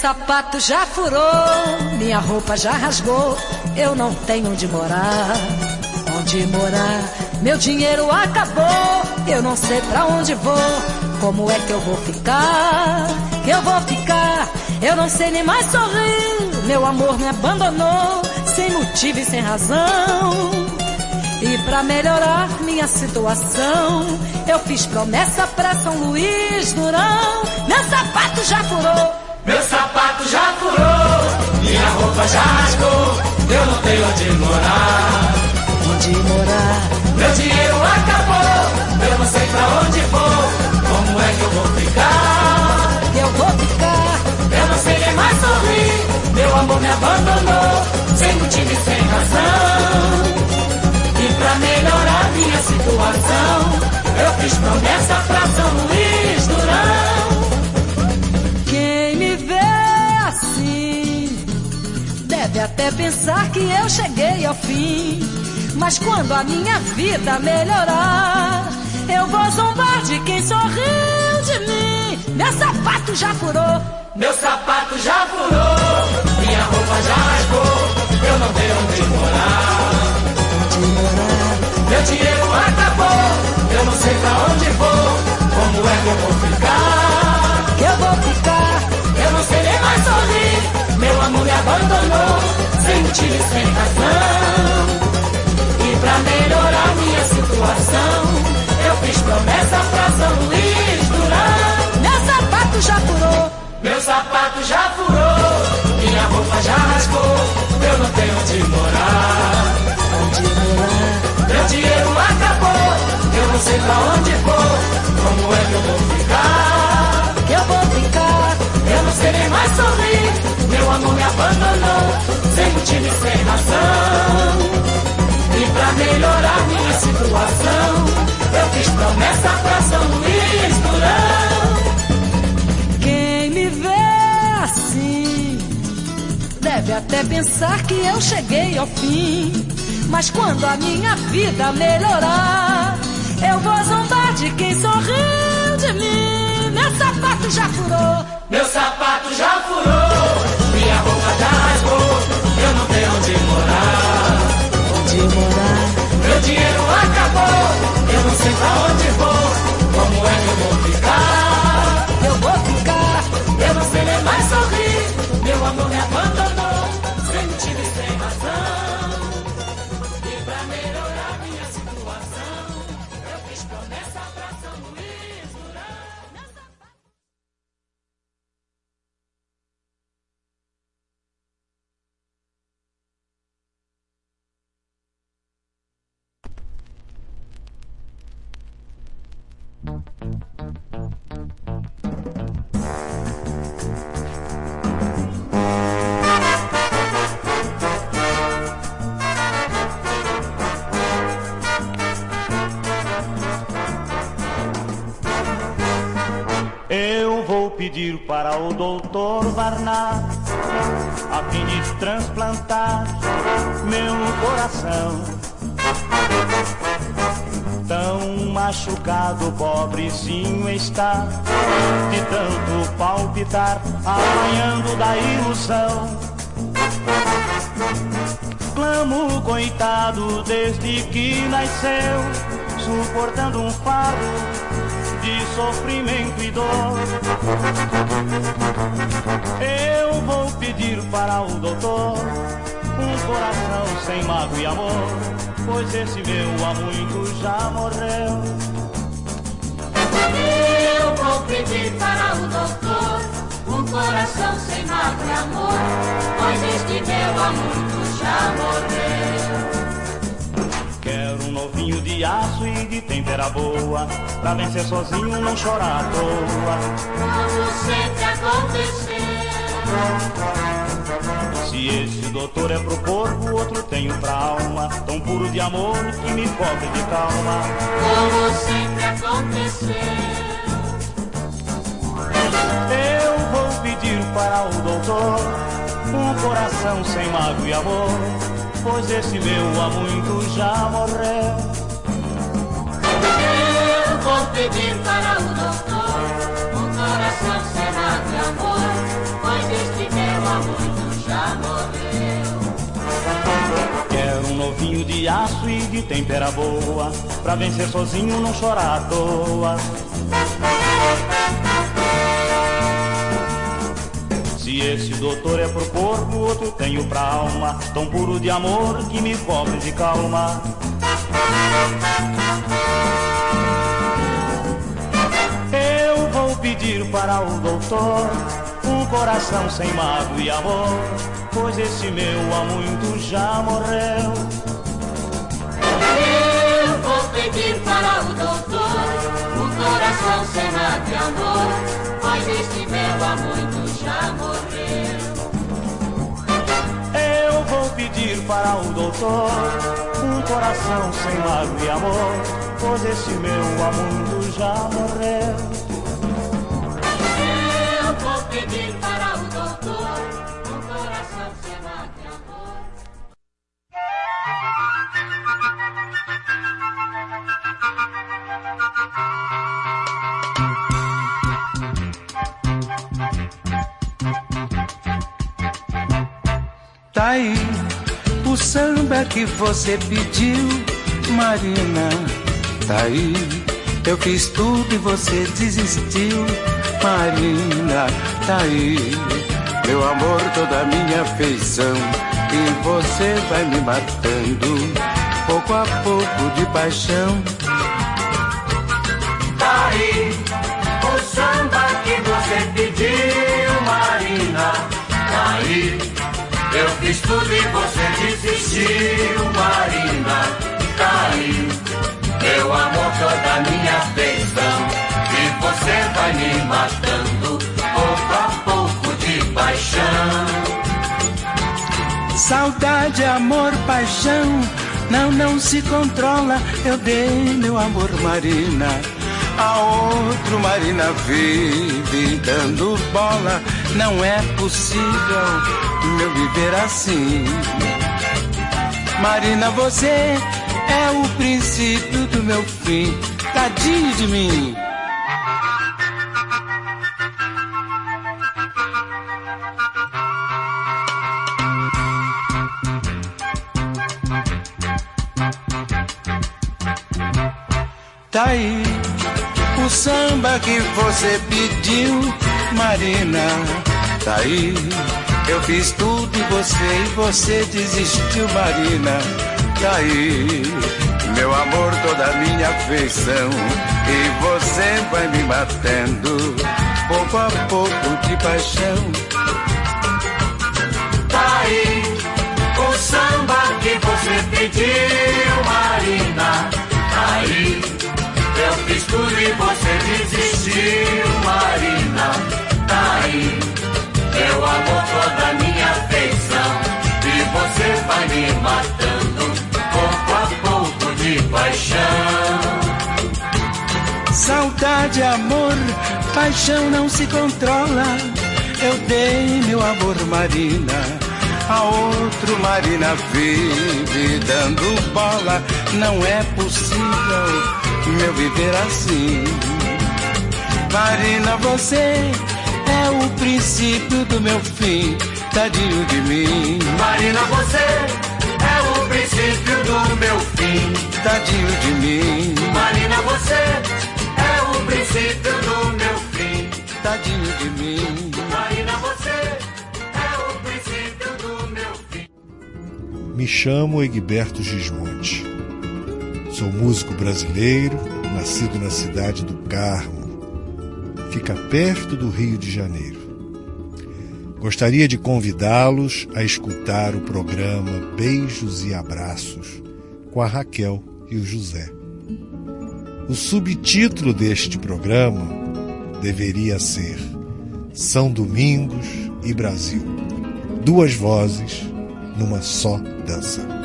Sapato já furou, minha roupa já rasgou, eu não tenho onde morar. Onde morar? Meu dinheiro acabou, eu não sei pra onde vou. Como é que eu vou ficar? Que eu vou ficar? Eu não sei nem mais sorrir. Meu amor me abandonou, sem motivo e sem razão. E pra melhorar minha situação, eu fiz promessa pra São Luís Durão. Meu sapato já furou. Meu sapato já furou, minha roupa já rasgou, eu não tenho onde morar. Onde morar? Meu dinheiro acabou, eu não sei pra onde vou, como é que eu vou ficar? Eu vou ficar, eu não sei nem mais sorrir, meu amor me abandonou, sem motivo e sem razão. E pra melhorar minha situação, eu fiz promessa pra São Luís Durão. Deve até pensar que eu cheguei ao fim. Mas quando a minha vida melhorar, eu vou zombar de quem sorriu de mim. Meu sapato já furou, Meu sapato já furou, minha roupa já rasgou, eu não tenho onde morar. Meu dinheiro acabou, eu não sei pra onde vou, como é que eu vou ficar? Que eu vou ficar, eu não sei nem mais sorrir, amor me abandonou, sem motivo e sem razão. E pra melhorar minha situação, eu fiz promessa pra São Luís Durão. Meu sapato já furou, meu sapato já furou, minha roupa já rasgou, eu não tenho onde morar. Onde morar? Meu dinheiro acabou, eu não sei pra onde vou, como é que eu vou ficar? Eu vou ficar, eu não sei nem mais sorrir, meu amor me abandonou, sem motivo e sem razão. E pra melhorar minha situação, eu fiz promessa pra São Luís Durão. Quem me vê assim deve até pensar que eu cheguei ao fim. Mas quando a minha vida melhorar, eu vou zombar de quem sorriu de mim. Meu sapato já furou, meu sapato já furou, minha roupa já rasgou, eu não tenho onde morar. Onde morar? Meu dinheiro acabou, eu não sei pra onde vou, como é que eu vou ficar? Eu vou ficar, eu não sei nem mais sorrir, meu amor me abandonou, pedir para o doutor Barnard a fim de transplantar meu coração. Tão machucado, pobrezinho está, de tanto palpitar, apanhando da ilusão. Clamo, coitado, desde que nasceu, suportando um fardo sofrimento e dor. Eu vou pedir para o doutor um coração sem mágoa e amor, pois esse meu há muito já morreu. Eu vou pedir para o doutor um coração sem mágoa e amor, pois este meu há muito já morreu. Um novinho de aço e de tempera boa, pra vencer sozinho não chorar à toa. Como sempre aconteceu. Se esse doutor é pro corpo, outro tenho pra alma, tão puro de amor que me cobre de calma. Como sempre aconteceu. Eu vou pedir para o doutor um coração sem mágoa e amor, pois esse meu há muito já morreu. Eu vou pedir para o doutor um coração cerrado de amor, pois este meu há muito já morreu. Quero um novinho de aço e de tempera boa, pra vencer sozinho não chorar à toa. Se esse doutor é pro corpo, outro tenho pra alma, tão puro de amor que me cobre de calma. Eu vou pedir para o doutor um coração sem mágoa e amor, pois esse meu há muito já morreu. Eu vou pedir para o doutor um coração sem mágoa e amor, pois este meu há muito Eu vou pedir para o doutor um coração sem mágoa e amor, pois esse meu muito já morreu. Eu vou pedir para o doutor um coração sem mágoa e amor. Tá aí o samba que você pediu, Marina. Tá aí, eu fiz tudo e você desistiu, Marina. Tá aí, meu amor, toda minha afeição. E você vai me matando, pouco a pouco de paixão. Eu fiz tudo e você desistiu, Marina. Aí, meu amor, toda minha afeição. E você vai me matando, pouco a pouco de paixão. Saudade, amor, paixão, não, não se controla. Eu dei meu amor, Marina. A outro Marina vive dando bola. Não é possível meu viver assim. Marina, você é o princípio do meu fim. Tadinho de mim. Tá aí o samba que você pediu, Marina. Tá aí, eu fiz tudo e você e você desistiu, Marina. Tá aí, meu amor, toda minha afeição. E você vai me matando, pouco a pouco de paixão. Tá aí o samba que você pediu, Marina. Tá aí, eu fiz tudo e você desistiu, Marina. Aí, meu amor, toda minha afeição. E você vai me matando, pouco a pouco de paixão. Saudade, amor, paixão não se controla. Eu dei meu amor, Marina. A outro Marina vive dando bola. Não é possível meu viver assim. Marina, você é o princípio do meu fim. Tadinho de mim. Marina, você é o princípio do meu fim. Tadinho de mim. Marina, você é o princípio do meu fim. Tadinho de mim. Marina, você é o princípio do meu fim. Me chamo Egberto Gismonte. Sou músico brasileiro, nascido na cidade do Carmo. Fica perto do Rio de Janeiro. Gostaria de convidá-los a escutar o programa Beijos e Abraços com a Raquel e o José. O subtítulo deste programa deveria ser São Domingos e Brasil. Duas vozes numa só dança.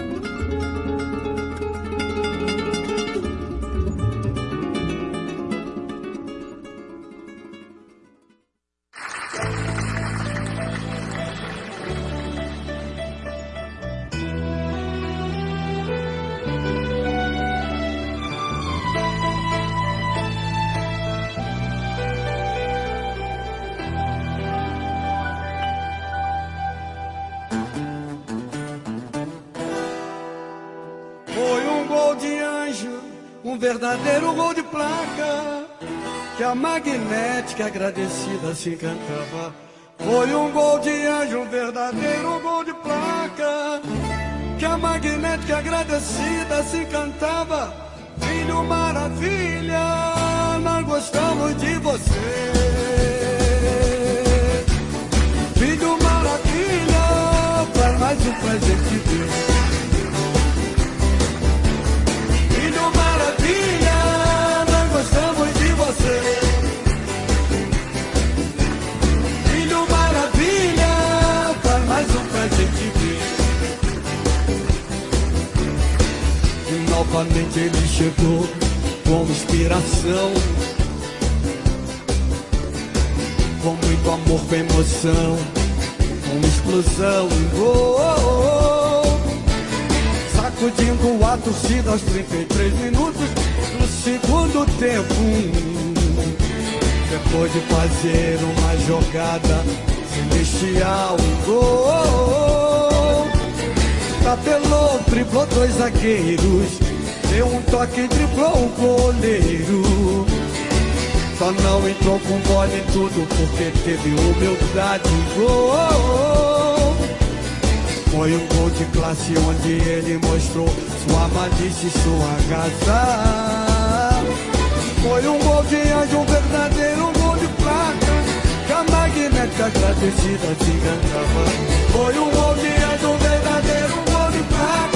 Magnética agradecida assim cantava. Foi um gol de anjo, um verdadeiro gol de placa que a magnética agradecida assim cantava. Filho maravilha, nós gostamos de você. Filho maravilha, faz mais um presente de Deus. Novamente ele chegou como inspiração. Com muito amor, com emoção, com explosão. Oh, oh, oh. Sacudindo a torcida aos 33 minutos do segundo tempo. Depois de fazer uma jogada celestial. Oh. Tapelou, driblou dois zagueiros. Deu um toque, driblou o goleiro. Só não entrou com bola em tudo porque teve humildade. Oh. Foi um gol de classe onde ele mostrou sua malícia e sua graça. Foi um gol de anjo, um verdadeiro gol de placa. Que a magnética agradecida se cantava. Foi um gol de anjo, um verdadeiro gol de placa.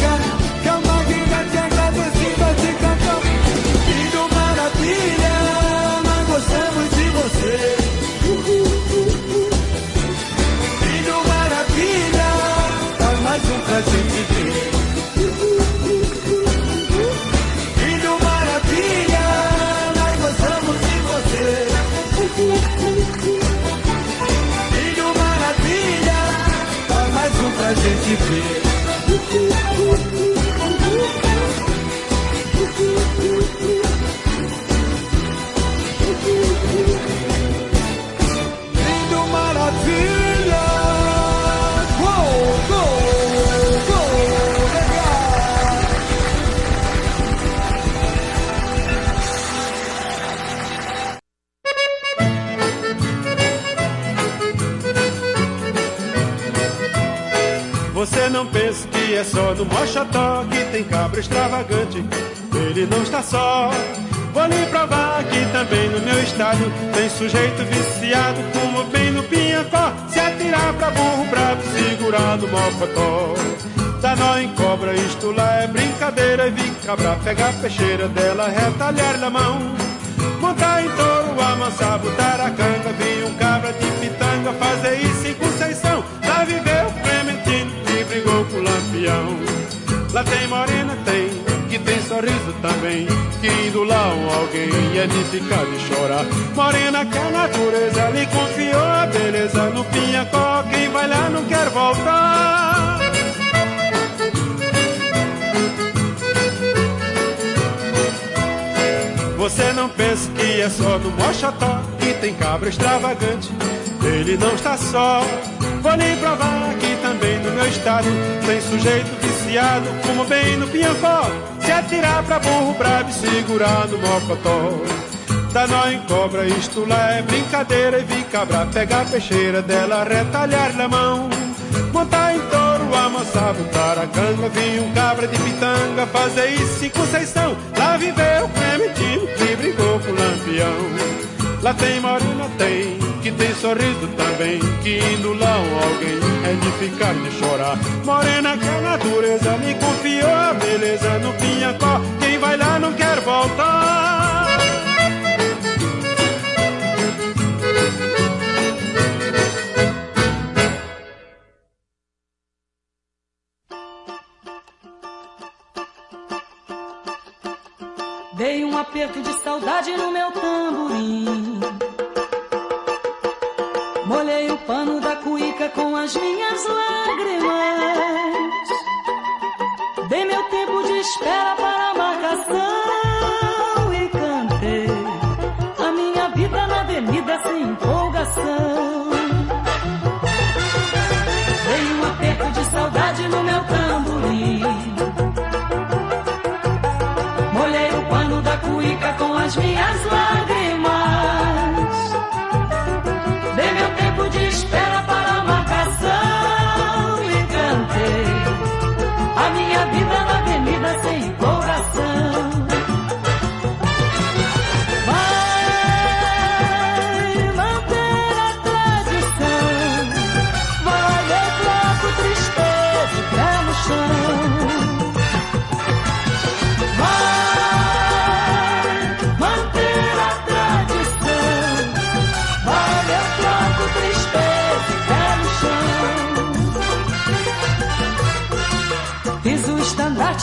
Gostamos de você. Filho maravilha, dá mais um presente de Filho no Mochotó que tem cabra extravagante. Ele não está só. Vou lhe provar que também no meu estado tem sujeito viciado, como bem no Pinhacó. Se atirar pra burro bravo, segurar no mocotó. Dá nó em cobra, isto lá é brincadeira. E vi cabra pegar a peixeira dela, retalhar-lhe a mão. Montar em touro, amansar, botar a canga. Vi um cabra de pitanga fazer isso em Conceição. Lá tem morena, tem, que tem sorriso também. Que indo lá um alguém é de ficar de chorar. Morena que a natureza lhe confiou a beleza no pinhacó. Quem vai lá não quer voltar. Você não pensa que é só no Mochotó que tem cabra extravagante. Ele não está só. Vou lhe provar que também no meu estado tem sujeito viciado, como bem no Pinhacó. Se atirar pra burro brabo e segurar no mocotó. Dá nó em cobra, isto lá é brincadeira. E vi cabra pegar a peixeira dela, retalhar-lhe a mão. Montar em touro, amansar, botar a canga. Vi um cabra de pitanga fazer isso em Conceição. Lá viveu Clementino que brigou com o lampião. Lá tem morena, tem, que tem sorriso também. Que indo lá um alguém é de ficar de chorar. Morena que a natureza lhe confiou a beleza no pinhacó. Quem vai lá não quer voltar. Dei um aperto de saudade no meu tamborim. As minhas lágrimas. Dei meu tempo de espera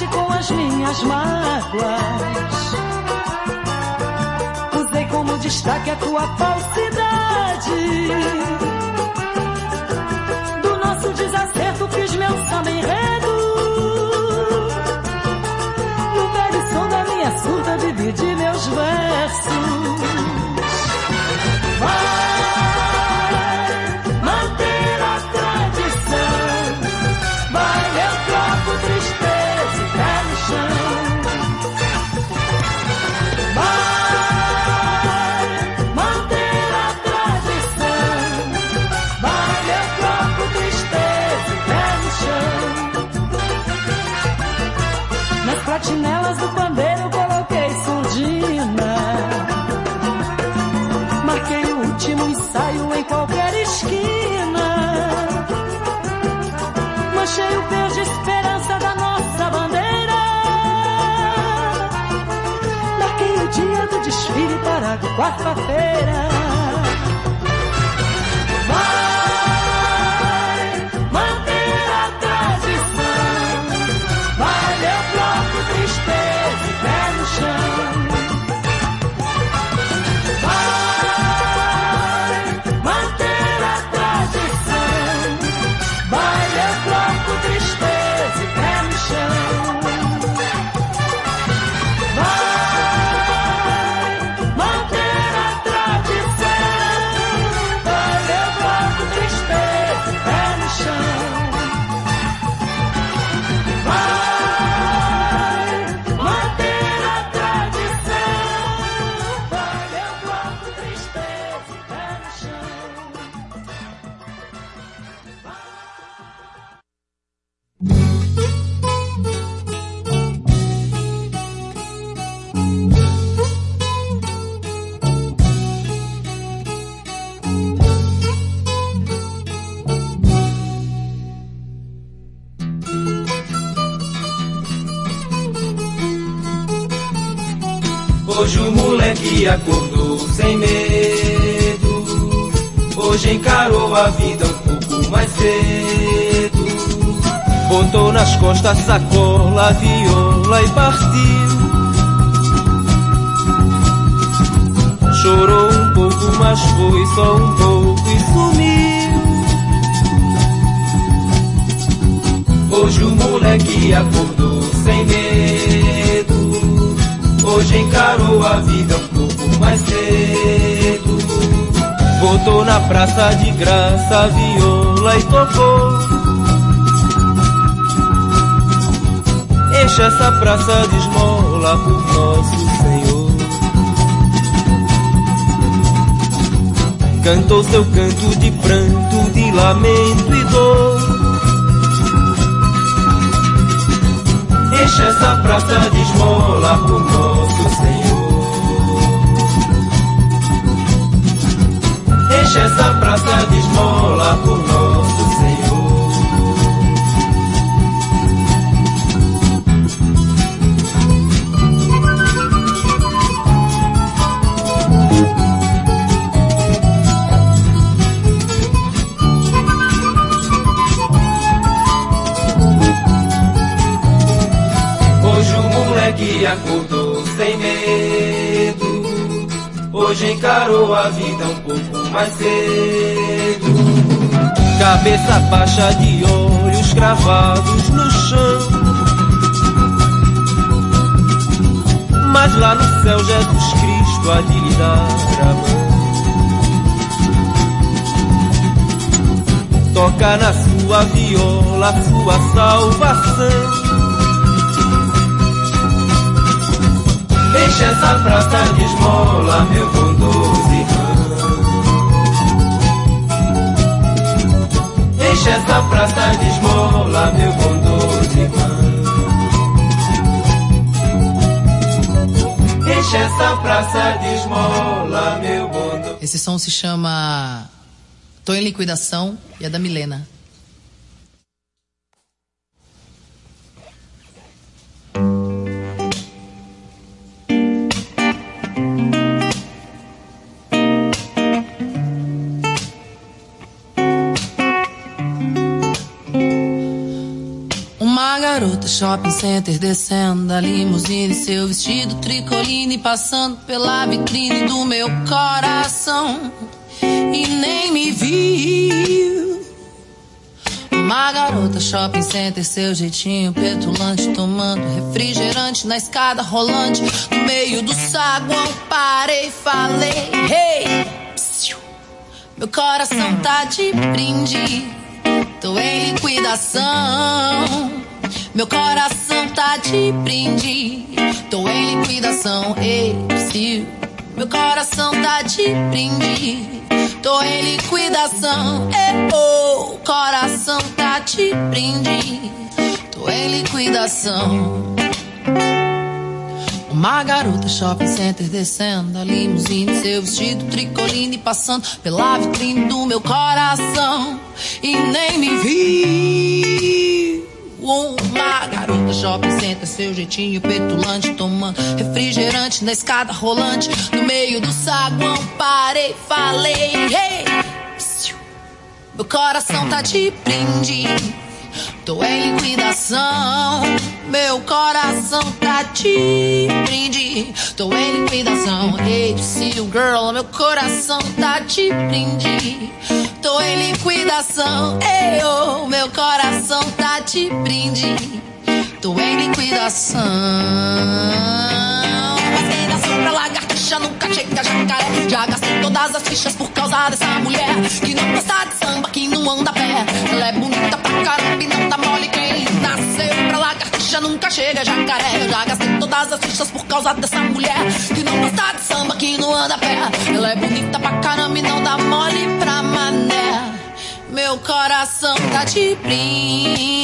estandarte com as minhas mágoas. Usei como destaque a tua falsidade. Do nosso desacerto fiz meu samba enredo. No som da minha surda dividi meus versos. Quarta-feira. Encarou a vida um pouco mais cedo. Botou nas costas sacola, viola e partiu. Chorou um pouco, mas foi só um pouco e sumiu. Hoje o moleque acordou sem medo. Hoje encarou a vida um pouco mais cedo. Botou na praça de graça a viola e tocou. Enche essa praça de esmola por nosso Senhor. Cantou seu canto de pranto, de lamento e dor. Enche essa praça de esmola pro nosso Enche essa praça de esmola pro nosso Senhor. Moleque acordou sem medo. Hoje encarou a vida um pouco mais cedo. Cabeça baixa de olhos cravados no chão. Mas lá no céu Jesus Cristo há de lhe dar a mão. Toca na sua viola sua salvação. Enche essa praça de esmola, meu bondoso Enche essa praça de esmola, meu irmão. Enche essa praça de esmola, meu. Esse som se chama Tô em Liquidação e é da Milena. Shopping center descendo da limusine, seu vestido tricoline passando pela vitrine do meu coração e nem me viu. Uma garota shopping center, seu jeitinho petulante, tomando refrigerante na escada rolante, no meio do saguão parei, falei, hey, meu coração tá de brinde, tô em liquidação. Meu coração tá de brinde, tô em liquidação, ei. Meu coração tá de brinde, tô em liquidação. É, oh, coração tá de brinde, tô em liquidação. Uma garota shopping center descendo da limusine, seu vestido tricoline passando pela vitrine do meu coração e nem me vi. Uma garota shopping center, seu jeitinho petulante, tomando refrigerante na escada rolante, no meio do saguão parei, falei, hey, psiu. meu coração tá de brinde, tô em liquidação, meu coração tá de brinde, tô em liquidação, hey, psiu, girl, meu coração tá de brinde. Tô em liquidação, ei, oh, meu coração tá de brinde. Tô em liquidação. Gastei da sombra, lagartixa, nunca chega jacaré. Já gastei todas as fichas por causa dessa mulher. Que não gosta de samba, que não anda a pé. Ela é bonita pra caramba e não dá lagartixa, nunca chega jacaré. Eu já gastei todas as fichas por causa dessa mulher. Que não gosta de samba, que não anda a pé. Ela é bonita pra caramba e não dá mole pra mané. Meu coração tá de brinde.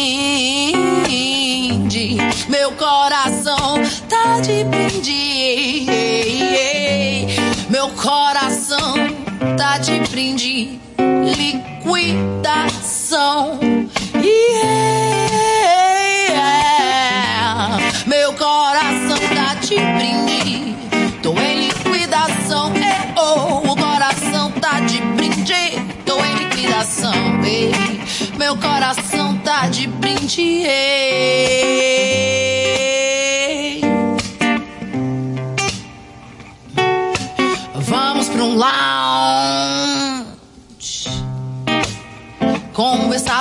Meu coração tá de brinde. Meu coração tá de brinde. Liquidação. De brinde. Tô em liquidação. É, oh, o coração tá de brinde. Tô em liquidação. Ei, meu coração tá de brinde. Ei. Vamos pra um lounge.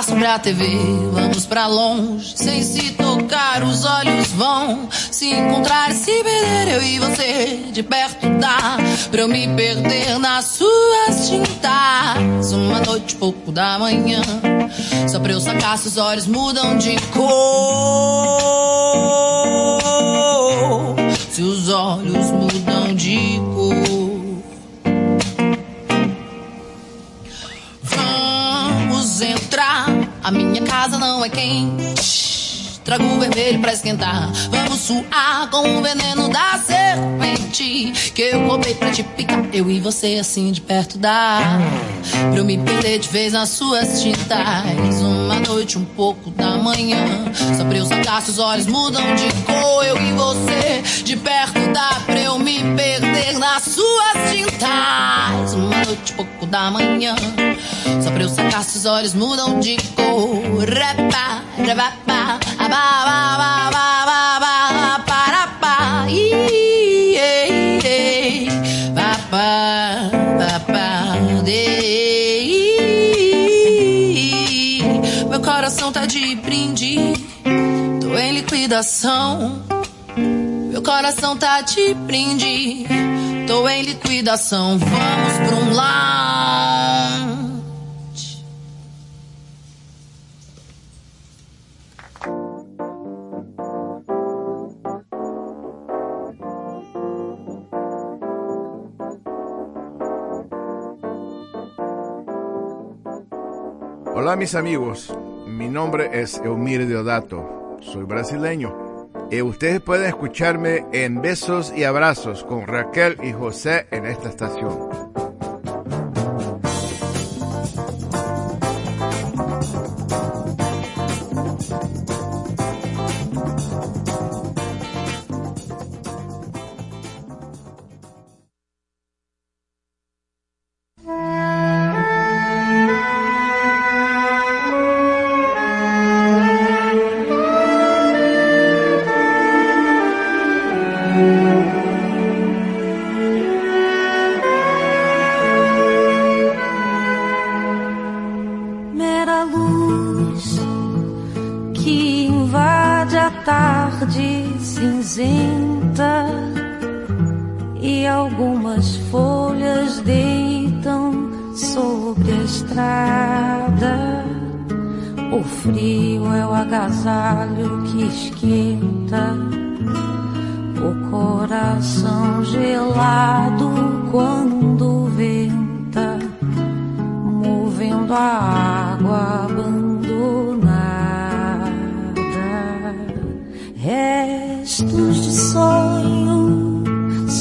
Sobre a TV, vamos pra longe, sem se tocar, os olhos vão se encontrar e se perder. Eu e você de perto dá pra eu me perder nas suas tintas. Uma noite, pouco da manhã, só pra eu sacar se os olhos mudam de cor. Se os olhos mudam de cor. Vamos entrar. A minha casa não é quente. Trago o vermelho pra esquentar. Vamos suar com o veneno da serpente. Que eu roubei pra te picar. Eu e você assim de perto dá. Pra eu me perder de vez nas suas tintas. Uma noite, um pouco da manhã. Só pra eu sacar os olhos mudam de cor. Eu e você de perto dá. Pra eu me perder nas suas tintas. Uma noite, um pouco da manhã. Só pra eu sacar se os olhos mudam de cor. Repa, repapa, abá, abá, abá, abá, abá, para, pá, ih, ei, ei, pá, pá, pá, pá, dei. Meu coração tá de brinde, tô em liquidação. Meu coração tá de brinde, tô em liquidação. Vamos pra um lounge. Hola mis amigos, mi nombre es Eumir Deodato, soy brasileño. Y ustedes pueden escucharme en Besos y Abrazos con Raquel y José en esta estación.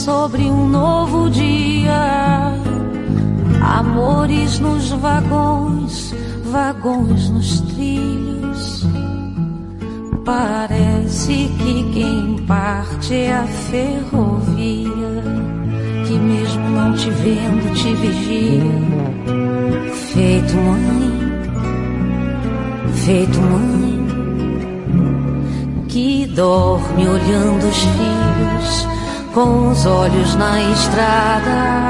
Sobre um novo dia. Amores nos vagões, vagões nos trilhos. Parece que quem parte é a ferrovia, que mesmo não te vendo te vigia feito mãe, feito mãe, que dorme olhando os filhos com os olhos na estrada.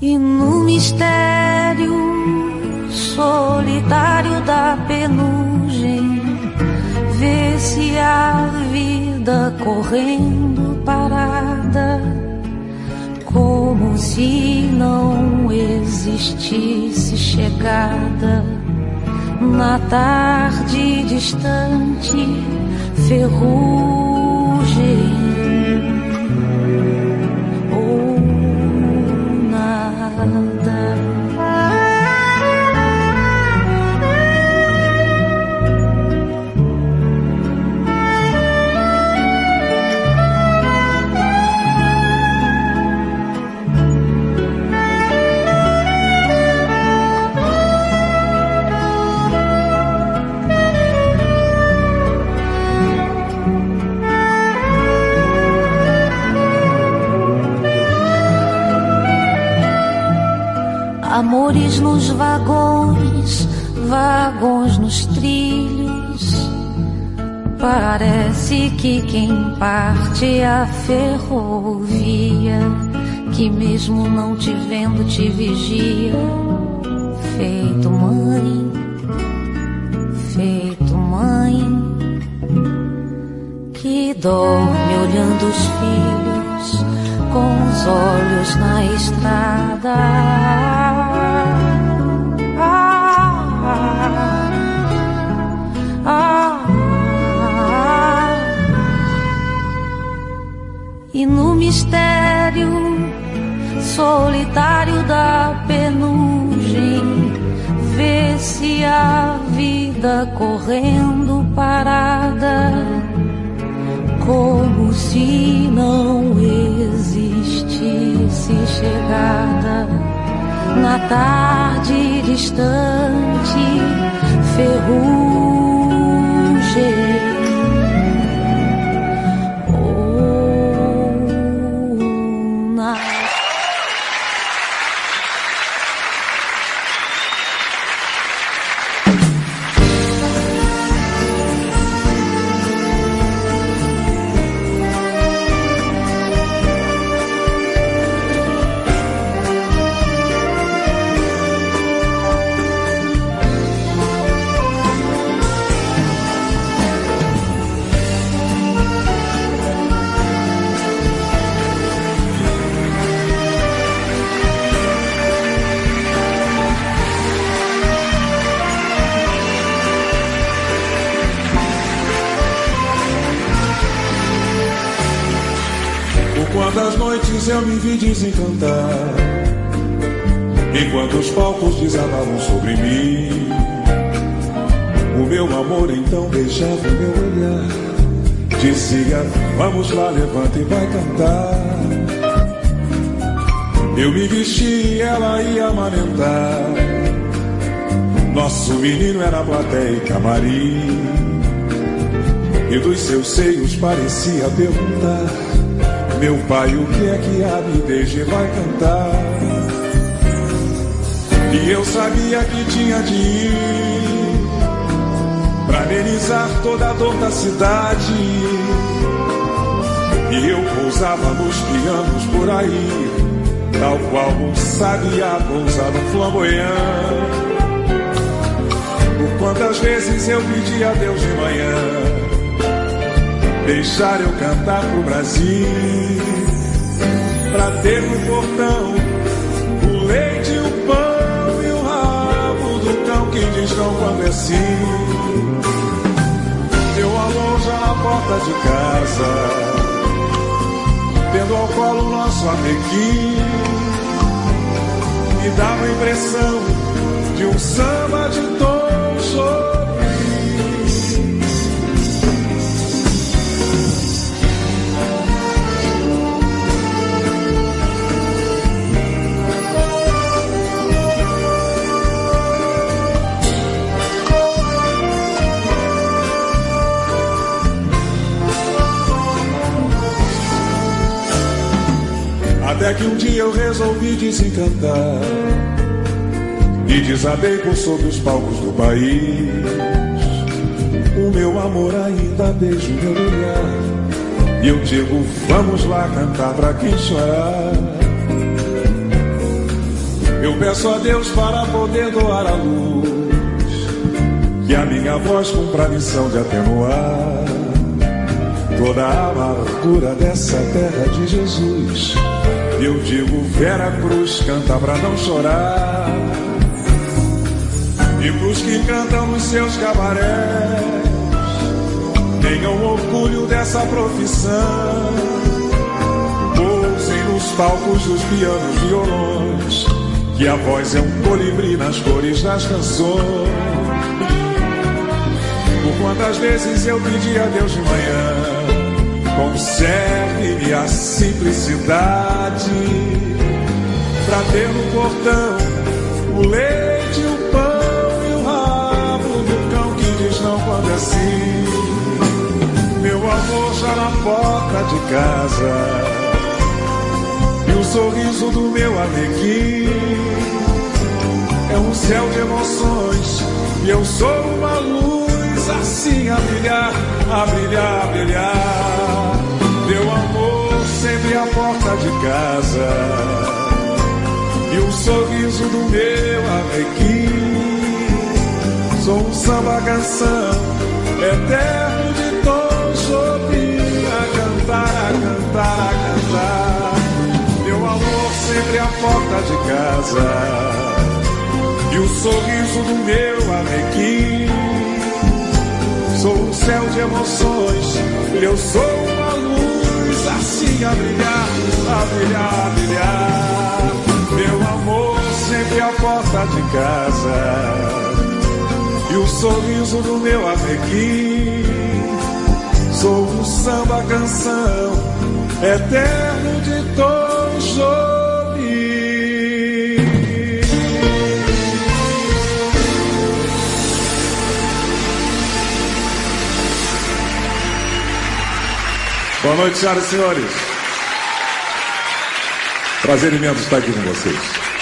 E no mistério solitário da penugem vê-se a vida correndo parada, como se não existisse chegada na tarde distante, ferrugem. Amores nos vagões, vagões nos trilhos. Parece que quem parte é a ferrovia, que mesmo não te vendo te vigia. Feito mãe, feito mãe, que dorme olhando os filhos com os olhos na estrada. Mistério solitário da penugem vê-se a vida correndo parada como se não existisse chegada na tarde distante, ferrugem. Eu me vi desencantar. Enquanto os palcos desabavam sobre mim, o meu amor então beijava o meu olhar. Dizia: Vamos lá, levanta e vai cantar. Eu me vesti e ela ia amamentar. Nosso menino era plateia e camarim. E dos seus seios parecia perguntar: Meu pai, o que é que a me deixe vai cantar? E eu sabia que tinha de ir pra amenizar toda a dor da cidade. E eu pousava nos pianos por aí, tal qual um sabiá pousa no flamboyant. Por quantas vezes eu pedi a Deus de manhã deixar eu cantar pro Brasil, pra ter no portão o leite, o pão e o rabo do cão que diz não quando é sim. Meu amor já na porta de casa, tendo ao colo nosso amiguinho, me dava a impressão de um samba de tom Até que um dia eu resolvi desencantar E desabei por sobre os palcos do país. O meu amor ainda beija o meu olhar E eu digo, vamos lá cantar pra quem chorar. Eu peço a Deus para poder doar a luz Que a minha voz cumpra a missão de atenuar Toda a amargura dessa terra de Jesus eu digo, Vera Cruz, canta pra não chorar. E pros que cantam nos seus cabarés, tenham orgulho dessa profissão. Pousem nos palcos dos pianos violões, que a voz é um colibri nas cores das canções. Por quantas vezes eu pedi a Deus de manhã Conserve-me a simplicidade. Pra ter no portão o leite, o pão e o rabo do cão que diz não quando é assim. Meu amor já na porta de casa. E o sorriso do meu alegria. É um céu de emoções. E eu sou uma luz assim a brilhar, a brilhar, a brilhar meu amor sempre à porta de casa. E o sorriso do meu alegria Sou um samba canção Eterno de tom Jobim A cantar, a cantar, a cantar. Meu amor sempre à porta de casa. E o sorriso do meu alegria Sou um céu de emoções Eu sou assim a brilhar, a brilhar, a brilhar. Meu amor sempre à porta de casa. E o sorriso do meu arreguim. Sou um samba canção eterno Boa noite, senhoras e senhores. Prazer imenso estar aqui com vocês.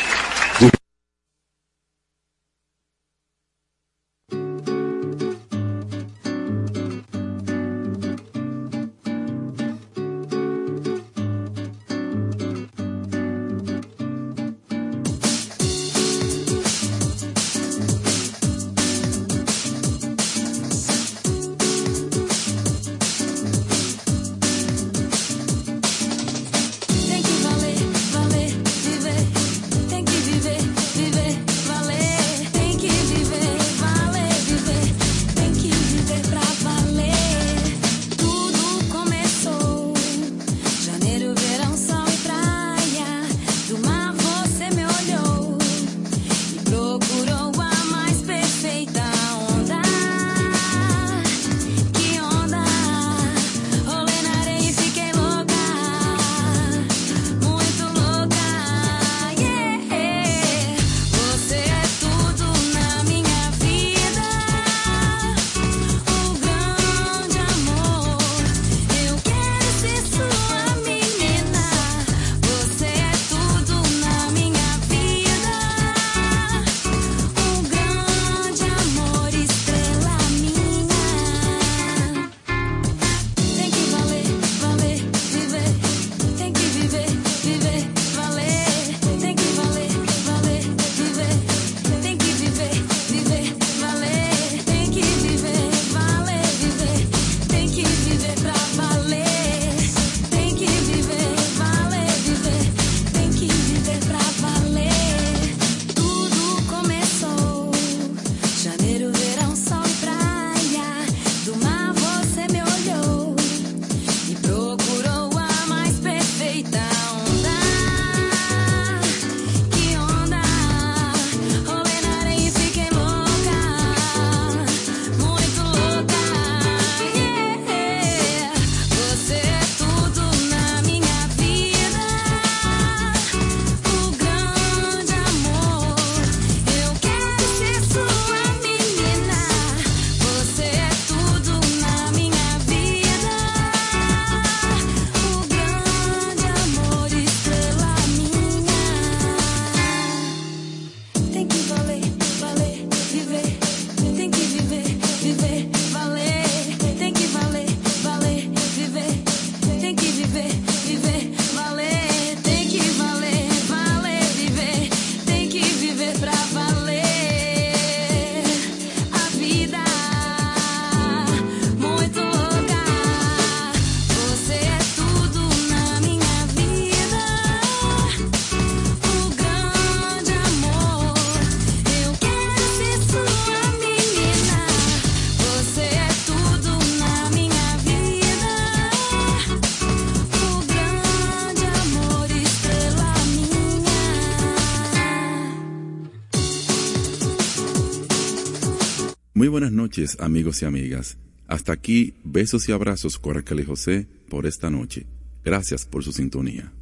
Buenas noches, amigos y amigas. Hasta aquí, besos y abrazos y José por esta noche. Gracias por su sintonía.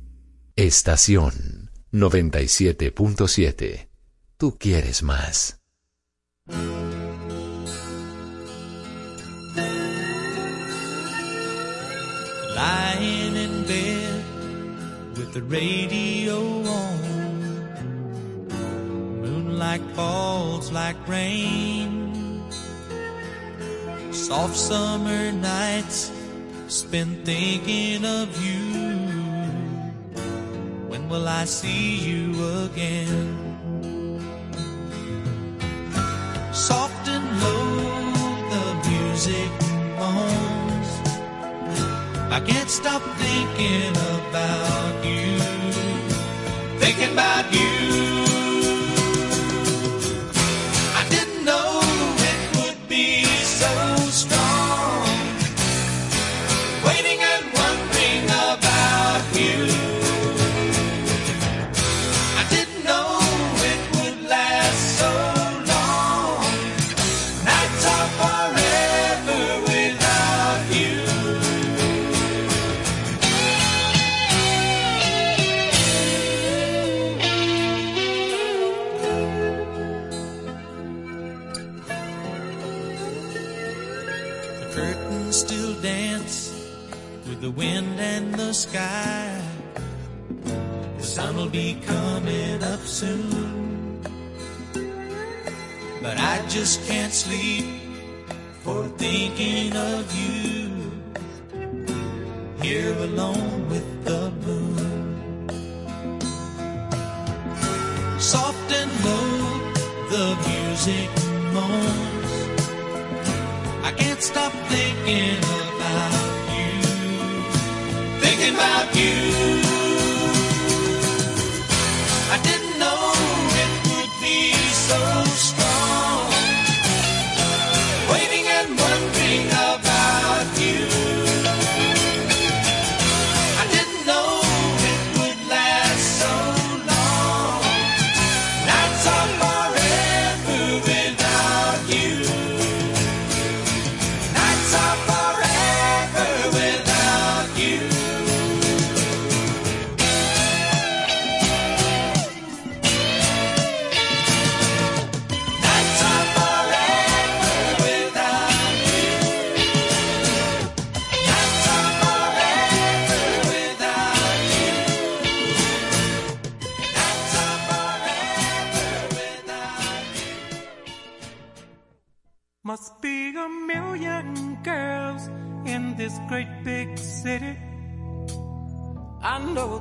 Estación 97.7. Tú quieres más. Lying in bed with the radio on. Moonlight falls like rain. Soft summer nights spent thinking of you. When will I see you again? Soft and low, the music moans. I can't stop thinking about you. Thinking about you. Just can't sleep for thinking of you. Here alone with the moon. Soft and low, the music moans. I can't stop thinking about you. Thinking about you.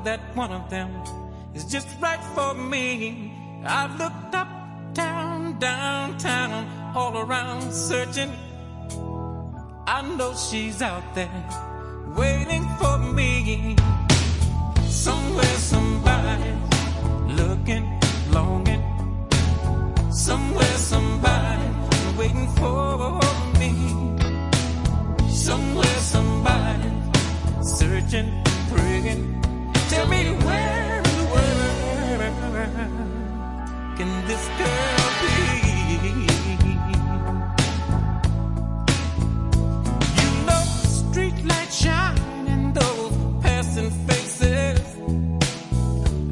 That one of them is just right for me. I've looked up, down, downtown, all around searching. I know she's out there waiting for me. Somewhere, somebody looking, longing. Somewhere, somebody waiting for me. Somewhere, somebody searching, praying. Tell me where, where can this girl be? You know, street lights shine in those passing faces.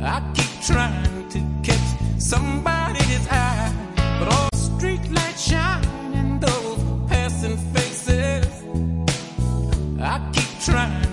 I keep trying to catch somebody's eye, but all street lights shine in those passing faces. I keep trying